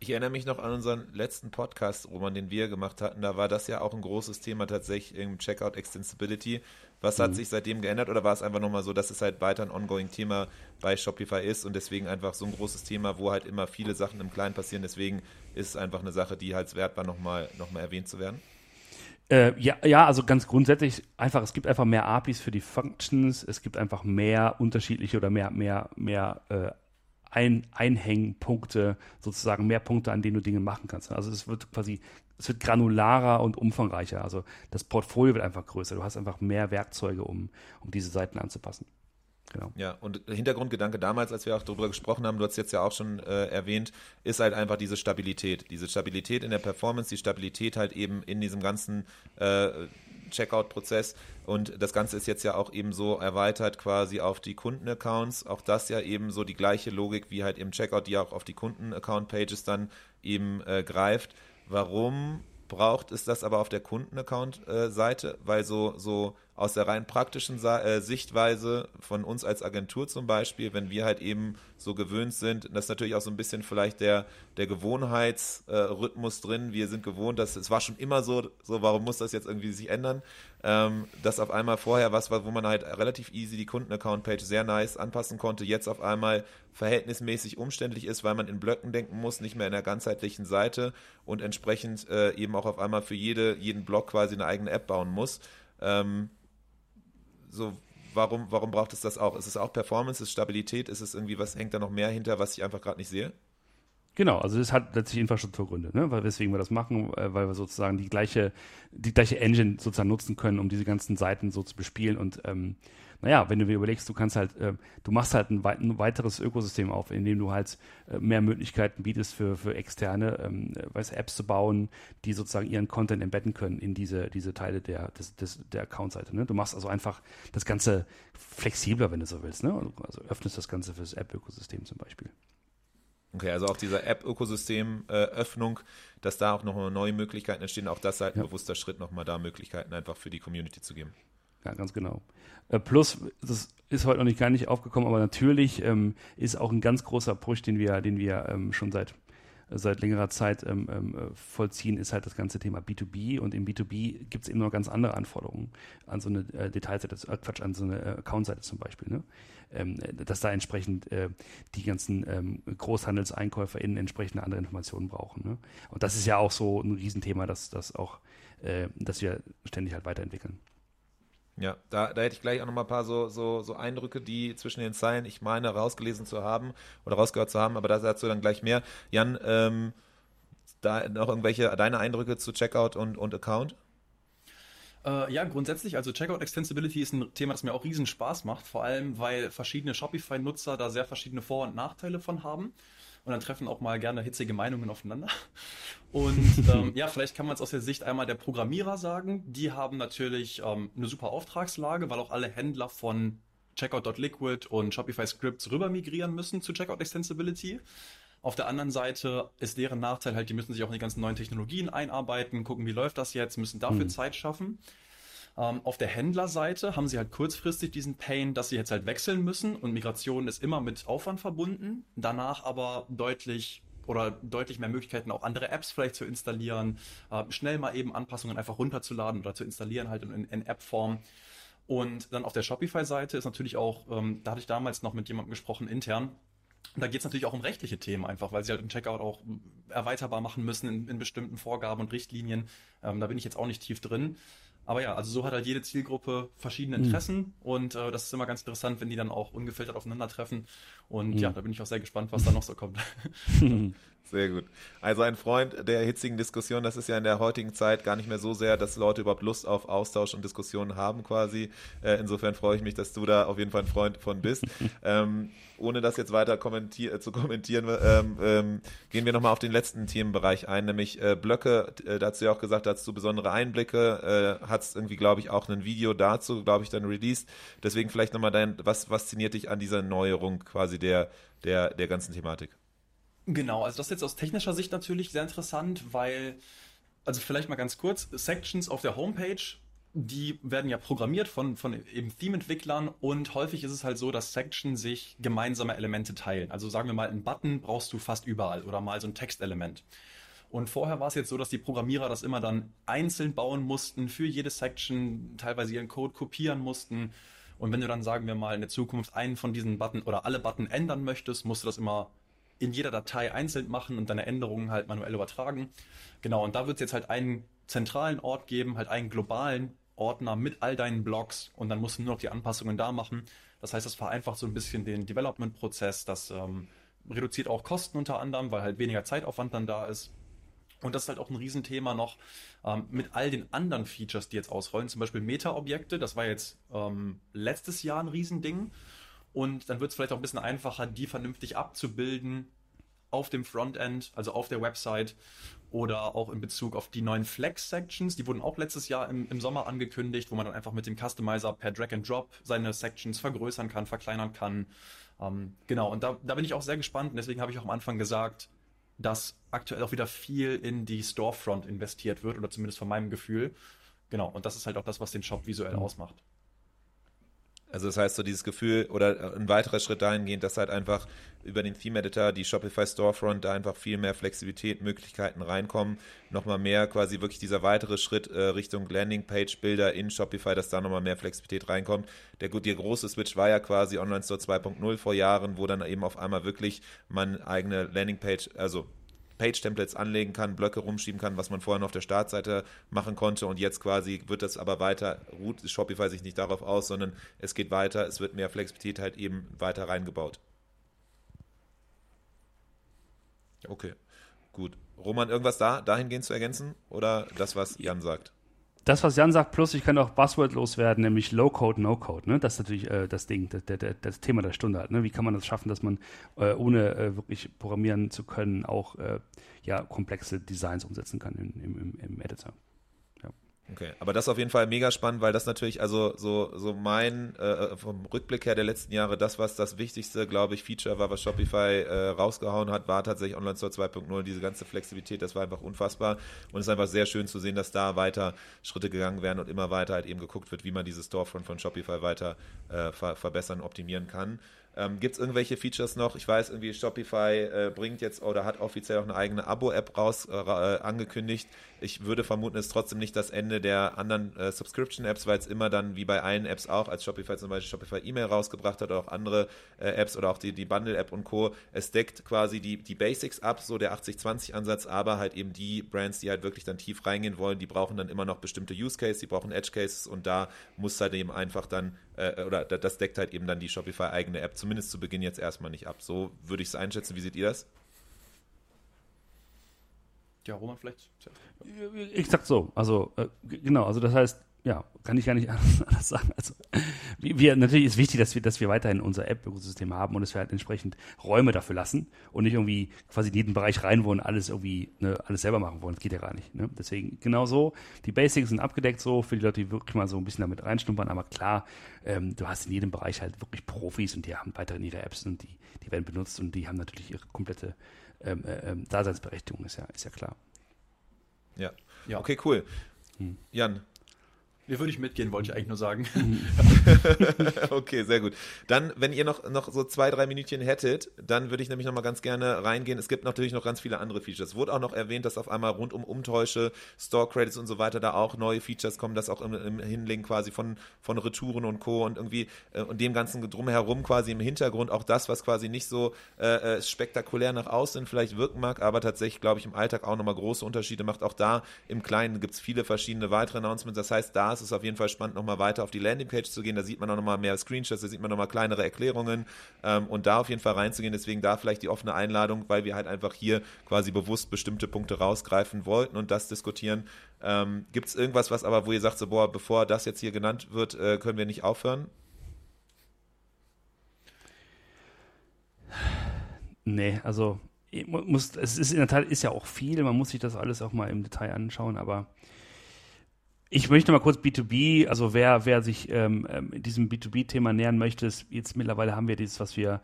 Ich erinnere mich noch an unseren letzten Podcast, Roman, den wir gemacht hatten. Da war das ja auch ein großes Thema tatsächlich im Checkout Extensibility. Was hat mhm. sich seitdem geändert oder war es einfach nochmal so, dass es halt weiter ein ongoing Thema bei Shopify ist und deswegen einfach so ein großes Thema, wo halt immer viele Sachen im Kleinen passieren. Deswegen ist es einfach eine Sache, die halt wert war, nochmal noch mal erwähnt zu werden? Äh, ja, ja, also ganz grundsätzlich einfach, es gibt einfach mehr APIs für die Functions, es gibt einfach mehr unterschiedliche oder mehr, mehr, mehr äh, ein, Einhängpunkte, sozusagen mehr Punkte, an denen du Dinge machen kannst. Also es wird quasi, es wird granularer und umfangreicher. Also das Portfolio wird einfach größer. Du hast einfach mehr Werkzeuge, um, um diese Seiten anzupassen. Genau. Ja, und Hintergrundgedanke damals, als wir auch darüber gesprochen haben, du hast jetzt ja auch schon äh, erwähnt, ist halt einfach diese Stabilität. Diese Stabilität in der Performance, die Stabilität halt eben in diesem ganzen äh, Checkout-Prozess. Und das Ganze ist jetzt ja auch eben so erweitert quasi auf die Kundenaccounts. Auch das ja eben so die gleiche Logik wie halt im Checkout, die auch auf die Kundenaccount-Pages dann eben äh, greift. Warum braucht es das aber auf der Kundenaccount-Seite? Äh, Weil so, so aus der rein praktischen äh, Sichtweise von uns als Agentur zum Beispiel, wenn wir halt eben so gewöhnt sind, das ist natürlich auch so ein bisschen vielleicht der, der Gewohnheitsrhythmus drin. Wir sind gewohnt, dass es war schon immer so, so warum muss das jetzt irgendwie sich ändern? Ähm, dass auf einmal vorher was war, wo man halt relativ easy die Kundenaccount-Page sehr nice anpassen konnte, jetzt auf einmal verhältnismäßig umständlich ist, weil man in Blöcken denken muss, nicht mehr in der ganzheitlichen Seite und entsprechend äh, eben auch auf einmal für jede, jeden Block quasi eine eigene App bauen muss. Ähm, so, warum, warum braucht es das auch? Ist es auch Performance, ist es Stabilität, ist es irgendwie, was hängt da noch mehr hinter, was ich einfach gerade nicht sehe? Genau, also es hat letztlich Infrastrukturgründe, ne? weswegen wir das machen, äh, weil wir sozusagen die gleiche, die gleiche Engine sozusagen nutzen können, um diese ganzen Seiten so zu bespielen und ähm, naja, wenn du dir überlegst, du kannst halt, äh, du machst halt ein, ein, weiteres Ökosystem auf, in dem du halt äh, mehr Möglichkeiten bietest für, für externe ähm, weiß, Apps zu bauen, die sozusagen ihren Content embedden können in diese, diese Teile der, des, des, der Account-Seite. Ne? Du machst also einfach das Ganze flexibler, wenn du so willst. Ne? Also öffnest das Ganze fürs App-Ökosystem zum Beispiel. Okay, also auch dieser App-Ökosystem-Öffnung, äh, dass da auch noch neue Möglichkeiten entstehen, auch das halt ein ja. bewusster Schritt, nochmal da Möglichkeiten einfach für die Community zu geben. Ja, ganz genau. Äh, plus, das ist heute noch nicht gar nicht aufgekommen, aber natürlich ähm, ist auch ein ganz großer Push, den wir, den wir ähm, schon seit seit längerer Zeit ähm, ähm, vollziehen, ist halt das ganze Thema B2B und im B2B gibt es eben noch ganz andere Anforderungen an so eine äh, Detailseite, äh, Quatsch, an so eine äh, Accountseite zum Beispiel, ne? ähm, dass da entsprechend äh, die ganzen ähm, GroßhandelseinkäuferInnen entsprechende andere Informationen brauchen. Ne? Und das ist ja auch so ein Riesenthema, dass das auch, äh, dass wir ständig halt weiterentwickeln. Ja, da, da hätte ich gleich auch noch mal ein paar so, so, so Eindrücke, die zwischen den Zeilen, ich meine, rausgelesen zu haben oder rausgehört zu haben, aber dazu dann gleich mehr. Jan, ähm, da noch irgendwelche, deine Eindrücke zu Checkout und, und Account? Äh, ja, grundsätzlich, also Checkout Extensibility ist ein Thema, das mir auch riesen Spaß macht, vor allem, weil verschiedene Shopify-Nutzer da sehr verschiedene Vor- und Nachteile von haben und dann treffen auch mal gerne hitzige Meinungen aufeinander. Und (laughs) ähm, ja, vielleicht kann man es aus der Sicht einmal der Programmierer sagen. Die haben natürlich ähm, eine super Auftragslage, weil auch alle Händler von Checkout.liquid und Shopify Scripts rüber migrieren müssen zu Checkout Extensibility. Auf der anderen Seite ist deren Nachteil halt, die müssen sich auch in die ganzen neuen Technologien einarbeiten, gucken, wie läuft das jetzt, müssen dafür mhm. Zeit schaffen. Ähm, auf der Händlerseite haben sie halt kurzfristig diesen Pain, dass sie jetzt halt wechseln müssen und Migration ist immer mit Aufwand verbunden. Danach aber deutlich oder deutlich mehr Möglichkeiten, auch andere Apps vielleicht zu installieren, äh, schnell mal eben Anpassungen einfach runterzuladen oder zu installieren halt in, in App-Form. Und dann auf der Shopify-Seite ist natürlich auch, ähm, da hatte ich damals noch mit jemandem gesprochen intern, da geht es natürlich auch um rechtliche Themen einfach, weil sie halt im Checkout auch erweiterbar machen müssen in, in bestimmten Vorgaben und Richtlinien. Ähm, da bin ich jetzt auch nicht tief drin. Aber ja, also so hat halt jede Zielgruppe verschiedene Mhm. Interessen und äh, das ist immer ganz interessant, wenn die dann auch ungefiltert aufeinandertreffen. Und Mhm. ja, da bin ich auch sehr gespannt, was da noch so kommt. (laughs) (laughs) (laughs) Sehr gut. Also ein Freund der hitzigen Diskussion, das ist ja in der heutigen Zeit gar nicht mehr so sehr, dass Leute überhaupt Lust auf Austausch und Diskussionen haben quasi. Äh, insofern freue ich mich, dass du da auf jeden Fall ein Freund von bist. (laughs) ähm, ohne das jetzt weiter kommentier äh, zu kommentieren, ähm, ähm, gehen wir nochmal auf den letzten Themenbereich ein, nämlich äh, Blöcke. Äh, da hast du ja auch gesagt, da hast du besondere Einblicke, äh, hast irgendwie, glaube ich, auch ein Video dazu, glaube ich, dann released. Deswegen vielleicht nochmal dein, was fasziniert dich an dieser Neuerung quasi der, der, der ganzen Thematik? Genau, also das ist jetzt aus technischer Sicht natürlich sehr interessant, weil, also vielleicht mal ganz kurz, Sections auf der Homepage, die werden ja programmiert von, von eben Theme-Entwicklern und häufig ist es halt so, dass Sections sich gemeinsame Elemente teilen. Also sagen wir mal, einen Button brauchst du fast überall oder mal so ein Textelement. Und vorher war es jetzt so, dass die Programmierer das immer dann einzeln bauen mussten, für jede Section teilweise ihren Code kopieren mussten. Und wenn du dann, sagen wir mal, in der Zukunft einen von diesen Button oder alle Button ändern möchtest, musst du das immer in jeder Datei einzeln machen und deine Änderungen halt manuell übertragen. Genau, und da wird es jetzt halt einen zentralen Ort geben, halt einen globalen Ordner mit all deinen Blocks und dann musst du nur noch die Anpassungen da machen. Das heißt, das vereinfacht so ein bisschen den Development-Prozess, das ähm, reduziert auch Kosten unter anderem, weil halt weniger Zeitaufwand dann da ist. Und das ist halt auch ein Riesenthema noch ähm, mit all den anderen Features, die jetzt ausrollen. Zum Beispiel Meta-Objekte, das war jetzt ähm, letztes Jahr ein Riesending. Und dann wird es vielleicht auch ein bisschen einfacher, die vernünftig abzubilden auf dem Frontend, also auf der Website oder auch in Bezug auf die neuen Flex-Sections. Die wurden auch letztes Jahr im, im Sommer angekündigt, wo man dann einfach mit dem Customizer per Drag and Drop seine Sections vergrößern kann, verkleinern kann. Ähm, genau, und da, da bin ich auch sehr gespannt. Und deswegen habe ich auch am Anfang gesagt, dass aktuell auch wieder viel in die Storefront investiert wird oder zumindest von meinem Gefühl. Genau, und das ist halt auch das, was den Shop visuell Mhm. ausmacht. Also das heißt so dieses Gefühl oder ein weiterer Schritt dahingehend, dass halt einfach über den Theme Editor, die Shopify Storefront, da einfach viel mehr Flexibilität, Möglichkeiten reinkommen. Nochmal mehr quasi wirklich dieser weitere Schritt äh, Richtung Landingpage Bilder in Shopify, dass da nochmal mehr Flexibilität reinkommt. Der, der große Switch war ja quasi Online Store 2.0 vor Jahren, wo dann eben auf einmal wirklich man eigene Landingpage, also Page-Templates anlegen kann, Blöcke rumschieben kann, was man vorher noch auf der Startseite machen konnte. Und jetzt quasi wird das aber weiter, ruht Shopify sich nicht darauf aus, sondern es geht weiter, es wird mehr Flexibilität halt eben weiter reingebaut. Okay, gut. Roman, irgendwas da dahingehend zu ergänzen? Oder das, was Jan sagt? Das, was Jan sagt, plus ich kann auch Buzzword loswerden, nämlich Low-Code, No-Code. Ne? Das ist natürlich äh, das Ding, das, das, das Thema der Stunde halt. Ne? Wie kann man das schaffen, dass man äh, ohne äh, wirklich programmieren zu können auch äh, ja, komplexe Designs umsetzen kann im, im, im Editor. Okay, aber das ist auf jeden Fall mega spannend, weil das natürlich, also so, so mein, äh, vom Rückblick her der letzten Jahre, das, was das wichtigste, glaube ich, Feature war, was Shopify äh, rausgehauen hat, war tatsächlich Online Store 2.0. Diese ganze Flexibilität, das war einfach unfassbar. Und es ist einfach sehr schön zu sehen, dass da weiter Schritte gegangen werden und immer weiter halt eben geguckt wird, wie man diese Storefront von Shopify weiter äh, ver verbessern, optimieren kann. Ähm, Gibt es irgendwelche Features noch? Ich weiß, irgendwie Shopify äh, bringt jetzt oder hat offiziell auch eine eigene Abo-App raus äh, angekündigt. Ich würde vermuten, es ist trotzdem nicht das Ende der anderen äh, Subscription-Apps, weil es immer dann, wie bei allen Apps auch, als Shopify zum Beispiel Shopify E-Mail rausgebracht hat oder auch andere äh, Apps oder auch die, die Bundle-App und Co. Es deckt quasi die, die Basics ab, so der 80-20-Ansatz, aber halt eben die Brands, die halt wirklich dann tief reingehen wollen, die brauchen dann immer noch bestimmte Use-Cases, die brauchen Edge-Cases und da muss halt eben einfach dann, äh, oder das deckt halt eben dann die Shopify-eigene App, zumindest zu Beginn jetzt erstmal nicht ab. So würde ich es einschätzen. Wie seht ihr das? Ja, Roman vielleicht. Ich sag so, also äh, genau, also das heißt, ja, kann ich gar nicht (laughs) anders sagen. Also wir, natürlich ist wichtig, dass wir, dass wir weiterhin unser App-Ökosystem haben und dass wir halt entsprechend Räume dafür lassen und nicht irgendwie quasi in jeden Bereich rein wollen, alles irgendwie, ne, alles selber machen wollen. Das geht ja gar nicht. Ne? Deswegen genau so. Die Basics sind abgedeckt so für die Leute, die wirklich mal so ein bisschen damit reinschnuppern. Aber klar, ähm, du hast in jedem Bereich halt wirklich Profis und die haben weiterhin ihre Apps und die, die werden benutzt und die haben natürlich ihre komplette ähm, äh, Daseinsberechtigung, ist ja, ist ja klar. Ja. Ja. Okay, cool. Hm. Jan. Hier würde ich mitgehen, wollte ich eigentlich nur sagen. (laughs) okay, sehr gut. Dann, wenn ihr noch, noch so zwei, drei Minütchen hättet, dann würde ich nämlich noch mal ganz gerne reingehen. Es gibt natürlich noch ganz viele andere Features. Es wurde auch noch erwähnt, dass auf einmal rund um Umtäusche, Store Credits und so weiter da auch neue Features kommen, dass auch im, im Hinlink quasi von, von Retouren und Co. und irgendwie äh, und dem ganzen drumherum quasi im Hintergrund auch das, was quasi nicht so äh, äh spektakulär nach außen vielleicht wirken mag, aber tatsächlich, glaube ich, im Alltag auch nochmal große Unterschiede macht. Auch da im Kleinen gibt es viele verschiedene weitere Announcements. Das heißt, da ist es auf jeden Fall spannend, nochmal weiter auf die Landingpage zu gehen. Da sieht man auch nochmal mehr Screenshots, da sieht man nochmal kleinere Erklärungen ähm, und da auf jeden Fall reinzugehen. Deswegen da vielleicht die offene Einladung, weil wir halt einfach hier quasi bewusst bestimmte Punkte rausgreifen wollten und das diskutieren. Ähm, Gibt es irgendwas, was aber, wo ihr sagt, so, boah, bevor das jetzt hier genannt wird, äh, können wir nicht aufhören? Nee, also muss, es ist in der Tat ist ja auch viel, man muss sich das alles auch mal im Detail anschauen, aber ich möchte mal kurz B2B, also wer, wer sich ähm, ähm diesem B2B-Thema nähern möchte, ist, jetzt mittlerweile haben wir dieses, was wir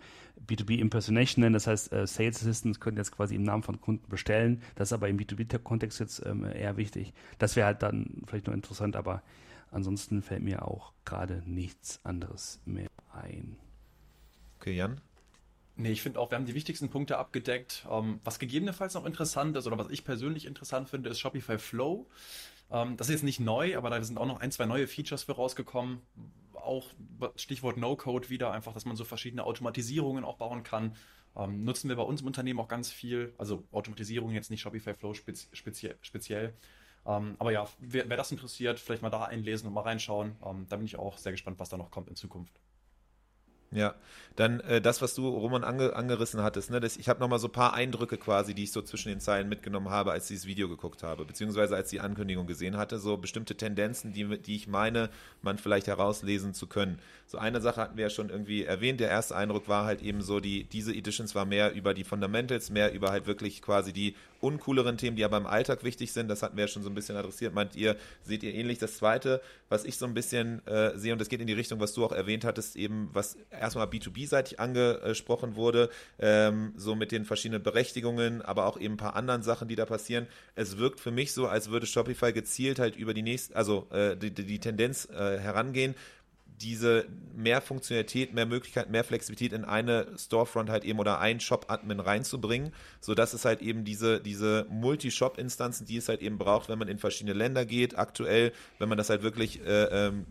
B2B Impersonation nennen, das heißt äh, Sales Assistants können jetzt quasi im Namen von Kunden bestellen, das ist aber im B2B-Kontext jetzt ähm, eher wichtig. Das wäre halt dann vielleicht noch interessant, aber ansonsten fällt mir auch gerade nichts anderes mehr ein. Okay, Jan? Nee, ich finde auch, wir haben die wichtigsten Punkte abgedeckt. Ähm, was gegebenenfalls noch interessant ist oder was ich persönlich interessant finde, ist Shopify Flow. Ähm, das ist jetzt nicht neu, aber da sind auch noch ein, zwei neue Features für rausgekommen. Auch Stichwort No-Code wieder, einfach, dass man so verschiedene Automatisierungen auch bauen kann. Ähm, nutzen wir bei uns im Unternehmen auch ganz viel. Also Automatisierung jetzt nicht Shopify Flow spezi speziell. speziell. Ähm, aber ja, wer, wer, das interessiert, vielleicht mal da einlesen und mal reinschauen. Ähm, da bin ich auch sehr gespannt, was da noch kommt in Zukunft. Ja, dann äh, das, was du, Roman, ange, angerissen hattest, ne, das, ich habe nochmal so ein paar Eindrücke quasi, die ich so zwischen den Zeilen mitgenommen habe, als ich das Video geguckt habe, beziehungsweise als die Ankündigung gesehen hatte, so bestimmte Tendenzen, die, die ich meine, man vielleicht herauslesen zu können. So eine Sache hatten wir ja schon irgendwie erwähnt, der erste Eindruck war halt eben so, die, diese Editions war mehr über die Fundamentals, mehr über halt wirklich quasi die uncooleren Themen, die aber im Alltag wichtig sind, das hatten wir ja schon so ein bisschen adressiert, meint ihr, seht ihr ähnlich? Das zweite, was ich so ein bisschen äh, sehe, und das geht in die Richtung, was du auch erwähnt hattest, eben was erstmal B2B-seitig angesprochen wurde, ähm, so mit den verschiedenen Berechtigungen, aber auch eben ein paar anderen Sachen, die da passieren. Es wirkt für mich so, als würde Shopify gezielt halt über die nächste, also äh, die, die Tendenz äh, herangehen, diese mehr Funktionalität, mehr Möglichkeit, mehr Flexibilität in eine Storefront halt eben oder ein Shop-Admin reinzubringen, sodass es halt eben diese, diese Multi-Shop-Instanzen, die es halt eben braucht, wenn man in verschiedene Länder geht, aktuell, wenn man das halt wirklich äh, ähm,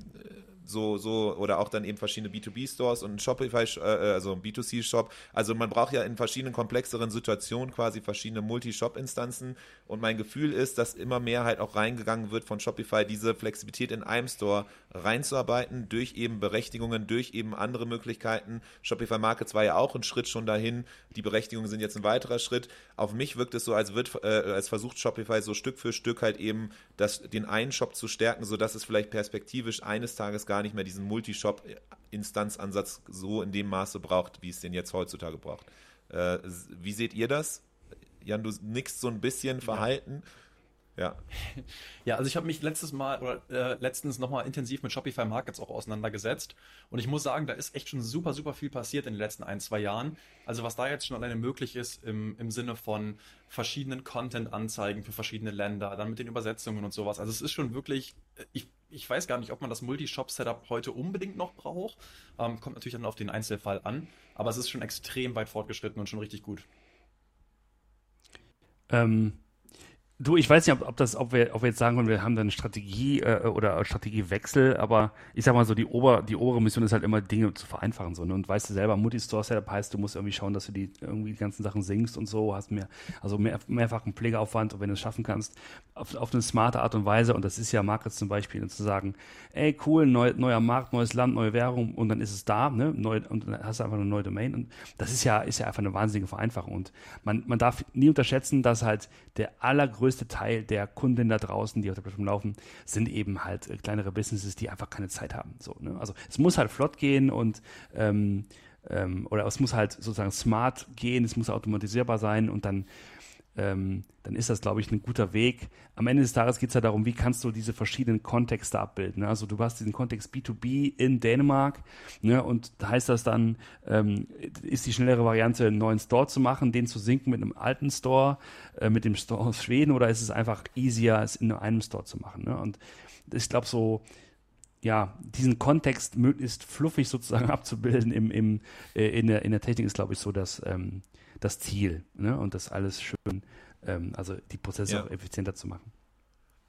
so, so, oder auch dann eben verschiedene B2B-Stores und Shopify, äh, also ein B2C-Shop. Also man braucht ja in verschiedenen komplexeren Situationen quasi verschiedene Multi-Shop-Instanzen. Und mein Gefühl ist, dass immer mehr halt auch reingegangen wird von Shopify, diese Flexibilität in einem Store reinzuarbeiten, durch eben Berechtigungen, durch eben andere Möglichkeiten. Shopify Markets war ja auch ein Schritt schon dahin. Die Berechtigungen sind jetzt ein weiterer Schritt. Auf mich wirkt es so, als wird, äh, als versucht Shopify so Stück für Stück halt eben das, den einen Shop zu stärken, sodass es vielleicht perspektivisch eines Tages gar nicht mehr diesen Multishop-Instanzansatz so in dem Maße braucht, wie es den jetzt heutzutage braucht. Äh, wie seht ihr das? Jan, du nickst so ein bisschen verhalten. Ja. Ja. (laughs) Ja, also ich habe mich letztes Mal oder äh, letztens nochmal intensiv mit Shopify Markets auch auseinandergesetzt. Und ich muss sagen, da ist echt schon super, super viel passiert in den letzten ein, zwei Jahren. Also was da jetzt schon alleine möglich ist im, im Sinne von verschiedenen Content-Anzeigen für verschiedene Länder, dann mit den Übersetzungen und sowas. Also es ist schon wirklich, äh, ich, ich weiß gar nicht, ob man das Multi-Shop-Setup heute unbedingt noch braucht. Ähm, kommt natürlich dann auf den Einzelfall an. Aber es ist schon extrem weit fortgeschritten und schon richtig gut. Ähm, Du, ich weiß nicht, ob, ob, das, ob wir, ob wir jetzt sagen können, wir haben dann Strategie äh, oder Strategiewechsel, aber ich sag mal so, die, Ober, die obere Mission ist halt immer Dinge zu vereinfachen. So, ne? Und weißt du selber, Multi-Store-Setup heißt, du musst irgendwie schauen, dass du die irgendwie die ganzen Sachen singst und so, hast mehr, also mehr, mehrfach einen Pflegeaufwand und wenn du es schaffen kannst, auf, auf eine smarte Art und Weise, und das ist ja Markets zum Beispiel, zu sagen, ey cool, neu, neuer Markt, neues Land, neue Währung und dann ist es da, ne? Neu, und dann hast du einfach eine neue Domain. Und das ist ja, ist ja einfach eine wahnsinnige Vereinfachung. Und man, man darf nie unterschätzen, dass halt der allergrößte Teil der der Kunden da draußen, die auf der Plattform laufen, sind eben halt äh, kleinere Businesses, die einfach keine Zeit haben. So, ne? Also es muss halt flott gehen und ähm, ähm, oder es muss halt sozusagen smart gehen, es muss automatisierbar sein und dann ähm, dann ist das, glaube ich, ein guter Weg. Am Ende des Tages geht es ja darum, wie kannst du diese verschiedenen Kontexte abbilden. Ne? Also du hast diesen Kontext B2B in Dänemark ne? und heißt das dann, ähm, ist die schnellere Variante, einen neuen Store zu machen, den zu sinken mit einem alten Store, äh, mit dem Store aus Schweden oder ist es einfach easier, es in einem Store zu machen? Ne? Und ich glaube so, ja, diesen Kontext möglichst fluffig sozusagen (laughs) abzubilden im, im, äh, in, der, in der Technik ist, glaube ich, so, dass ähm, das Ziel ne? und das alles schön, ähm, also die Prozesse ja. auch effizienter zu machen.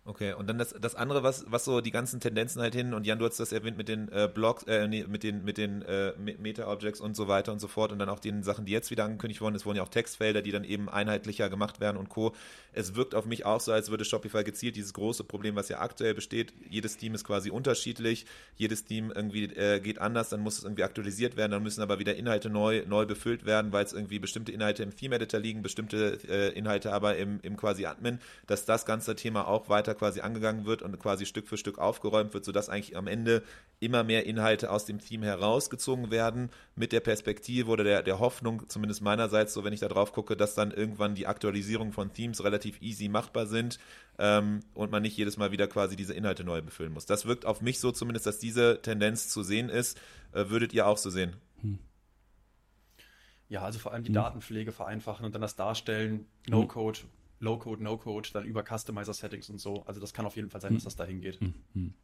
Okay, und dann das, das andere, was, was so die ganzen Tendenzen halt hin, und Jan, du hast das erwähnt mit den äh, Blogs, äh, nee, mit den, mit den äh, Meta-Objects und so weiter und so fort und dann auch den Sachen, die jetzt wieder angekündigt wurden. Es wurden ja auch Textfelder, die dann eben einheitlicher gemacht werden und Co. Es wirkt auf mich auch so, als würde Shopify gezielt dieses große Problem, was ja aktuell besteht, jedes Team ist quasi unterschiedlich, jedes Team irgendwie äh, geht anders, dann muss es irgendwie aktualisiert werden, dann müssen aber wieder Inhalte neu, neu befüllt werden, weil es irgendwie bestimmte Inhalte im Theme-Editor liegen, bestimmte äh, Inhalte aber im, im quasi Admin, dass das ganze Thema auch weiter quasi angegangen wird und quasi Stück für Stück aufgeräumt wird, sodass eigentlich am Ende immer mehr Inhalte aus dem Team herausgezogen werden, mit der Perspektive oder der, der Hoffnung, zumindest meinerseits, so wenn ich da drauf gucke, dass dann irgendwann die Aktualisierung von Themes relativ easy machbar sind ähm, und man nicht jedes Mal wieder quasi diese Inhalte neu befüllen muss. Das wirkt auf mich so zumindest, dass diese Tendenz zu sehen ist. Äh, würdet ihr auch so sehen? Hm. Ja, also vor allem die hm. Datenpflege vereinfachen und dann das Darstellen, No-Code, hm. Low-Code, No-Code, dann über Customizer-Settings und so. Also das kann auf jeden Fall sein, hm. dass das dahin geht. Hm. hm.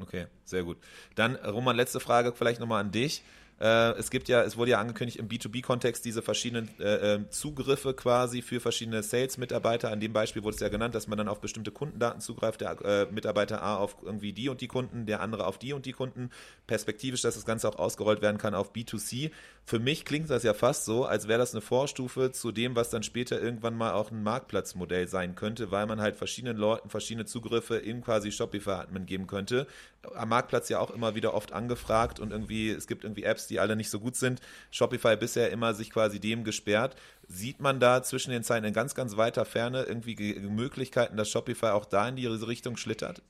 Okay, sehr gut. Dann, Roman, letzte Frage vielleicht nochmal an dich. Äh, es gibt ja, es wurde ja angekündigt im B2B-Kontext diese verschiedenen äh, ähm, Zugriffe quasi für verschiedene Sales-Mitarbeiter. An dem Beispiel wurde es ja genannt, dass man dann auf bestimmte Kundendaten zugreift. Der äh, Mitarbeiter A auf irgendwie die und die Kunden, der andere auf die und die Kunden. Perspektivisch, dass das Ganze auch ausgerollt werden kann auf B2C. Für mich klingt das ja fast so, als wäre das eine Vorstufe zu dem, was dann später irgendwann mal auch ein Marktplatzmodell sein könnte, weil man halt verschiedenen Leuten verschiedene Zugriffe in quasi Shopify-Admin geben könnte. Am Marktplatz ja auch immer wieder oft angefragt und irgendwie, es gibt irgendwie Apps, die alle nicht so gut sind. Shopify bisher immer sich quasi dem gesperrt. Sieht man da zwischen den Zeilen in ganz, ganz weiter Ferne irgendwie Möglichkeiten, dass Shopify auch da in diese Richtung schlittert?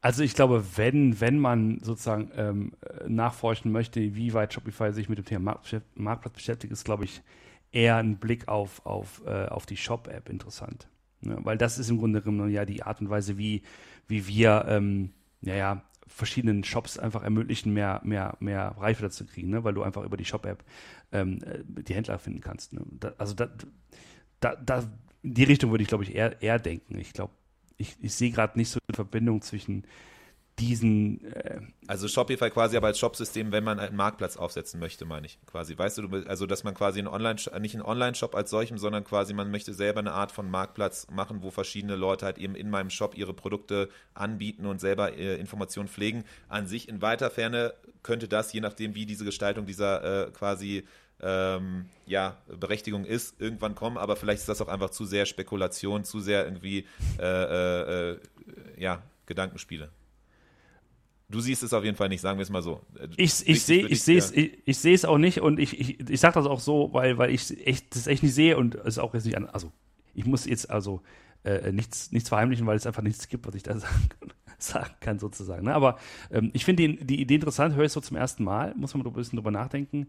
Also ich glaube, wenn, wenn man sozusagen ähm, nachforschen möchte, wie weit Shopify sich mit dem Thema Marktplatz beschäftigt, ist, glaube ich, eher ein Blick auf, auf, äh, auf die Shop-App interessant. Ne? Weil das ist im Grunde genommen ja die Art und Weise, wie, wie wir ähm, ja, ja, verschiedenen Shops einfach ermöglichen, mehr, mehr, mehr Reife dazu kriegen, ne? weil du einfach über die Shop-App ähm, äh, die Händler finden kannst. Ne? Da, also da, da, da, in die Richtung würde ich, glaube ich, eher, eher denken. Ich glaube, ich, ich sehe gerade nicht so eine Verbindung zwischen diesen. Äh also Shopify quasi aber als Shopsystem, wenn man einen Marktplatz aufsetzen möchte, meine ich quasi. Weißt du, also dass man quasi einen Online, nicht einen Online-Shop als solchem, sondern quasi man möchte selber eine Art von Marktplatz machen, wo verschiedene Leute halt eben in meinem Shop ihre Produkte anbieten und selber äh, Informationen pflegen. An sich in weiter Ferne könnte das, je nachdem wie diese Gestaltung dieser äh, quasi ähm, ja, Berechtigung ist, irgendwann kommen, aber vielleicht ist das auch einfach zu sehr Spekulation, zu sehr irgendwie äh, äh, äh ja, Gedankenspiele. Du siehst es auf jeden Fall nicht, sagen wir es mal so. Ich, ich sehe ich sehe es ich, ich auch nicht und ich, ich, ich sage das auch so, weil, weil ich echt, das echt nicht sehe und es auch jetzt nicht an. Also, ich muss jetzt also äh, nichts, nichts verheimlichen, weil es einfach nichts gibt, was ich da (laughs) sagen kann, sagen kann sozusagen. Ne? Aber ähm, ich finde die, die Idee interessant, höre ich so zum ersten Mal, muss man ein bisschen drüber nachdenken.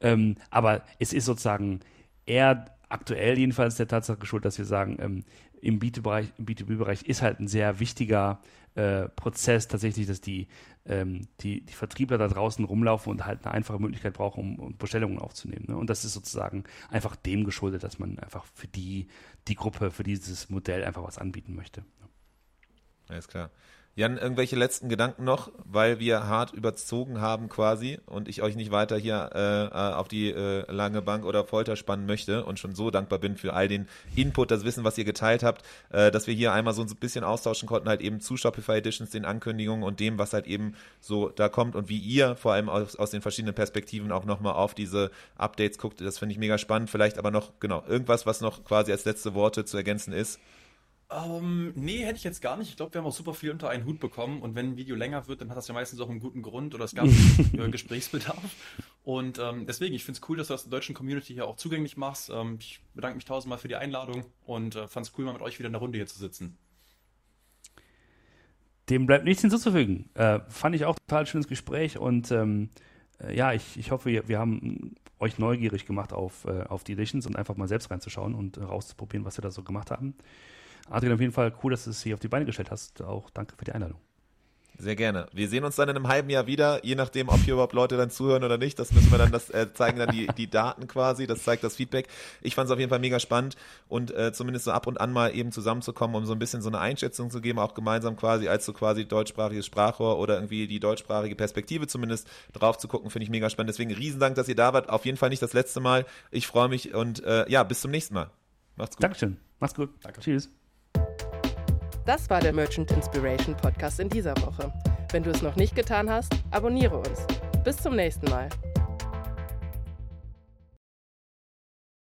Ähm, aber es ist sozusagen eher aktuell jedenfalls der Tatsache geschuldet, dass wir sagen, ähm, im B2B-Bereich B2B ist halt ein sehr wichtiger äh, Prozess tatsächlich, dass die, ähm, die, die Vertriebler da draußen rumlaufen und halt eine einfache Möglichkeit brauchen, um, um Bestellungen aufzunehmen. Ne? Und das ist sozusagen einfach dem geschuldet, dass man einfach für die, die Gruppe, für dieses Modell einfach was anbieten möchte. Alles klar. Jan, irgendwelche letzten Gedanken noch, weil wir hart überzogen haben quasi und ich euch nicht weiter hier äh, äh, auf die äh, lange Bank oder Folter spannen möchte und schon so dankbar bin für all den Input, das Wissen, was ihr geteilt habt, äh, dass wir hier einmal so ein bisschen austauschen konnten, halt eben zu Shopify Editions, den Ankündigungen und dem, was halt eben so da kommt und wie ihr vor allem aus, aus den verschiedenen Perspektiven auch nochmal auf diese Updates guckt. Das finde ich mega spannend. Vielleicht aber noch, genau, irgendwas, was noch quasi als letzte Worte zu ergänzen ist. Ähm, nee, hätte ich jetzt gar nicht. Ich glaube, wir haben auch super viel unter einen Hut bekommen und wenn ein Video länger wird, dann hat das ja meistens auch einen guten Grund oder es gab (laughs) äh, Gesprächsbedarf. Und ähm, deswegen, ich finde es cool, dass du das der deutschen Community hier auch zugänglich machst. Ähm, ich bedanke mich tausendmal für die Einladung und äh, fand es cool, mal mit euch wieder in der Runde hier zu sitzen. Dem bleibt nichts hinzuzufügen. Äh, fand ich auch total schönes Gespräch und ähm, äh, ja, ich, ich hoffe, wir, wir haben euch neugierig gemacht auf, äh, auf die Editions und einfach mal selbst reinzuschauen und äh, rauszuprobieren, was wir da so gemacht haben. Adrian, auf jeden Fall cool, dass du es hier auf die Beine gestellt hast. Auch danke für die Einladung. Sehr gerne. Wir sehen uns dann in einem halben Jahr wieder, je nachdem, ob hier überhaupt Leute dann zuhören oder nicht. Das müssen wir dann, das äh, zeigen dann die, die Daten quasi, das zeigt das Feedback. Ich fand es auf jeden Fall mega spannend und äh, zumindest so ab und an mal eben zusammenzukommen, um so ein bisschen so eine Einschätzung zu geben, auch gemeinsam quasi als so quasi deutschsprachiges Sprachrohr oder irgendwie die deutschsprachige Perspektive zumindest drauf zu gucken, finde ich mega spannend. Deswegen Riesendank, dass ihr da wart. Auf jeden Fall nicht das letzte Mal. Ich freue mich und äh, ja, bis zum nächsten Mal. Macht's gut. Dankeschön. Macht's gut. Danke. Tschüss. Das war der Merchant Inspiration Podcast in dieser Woche. Wenn du es noch nicht getan hast, abonniere uns. Bis zum nächsten Mal.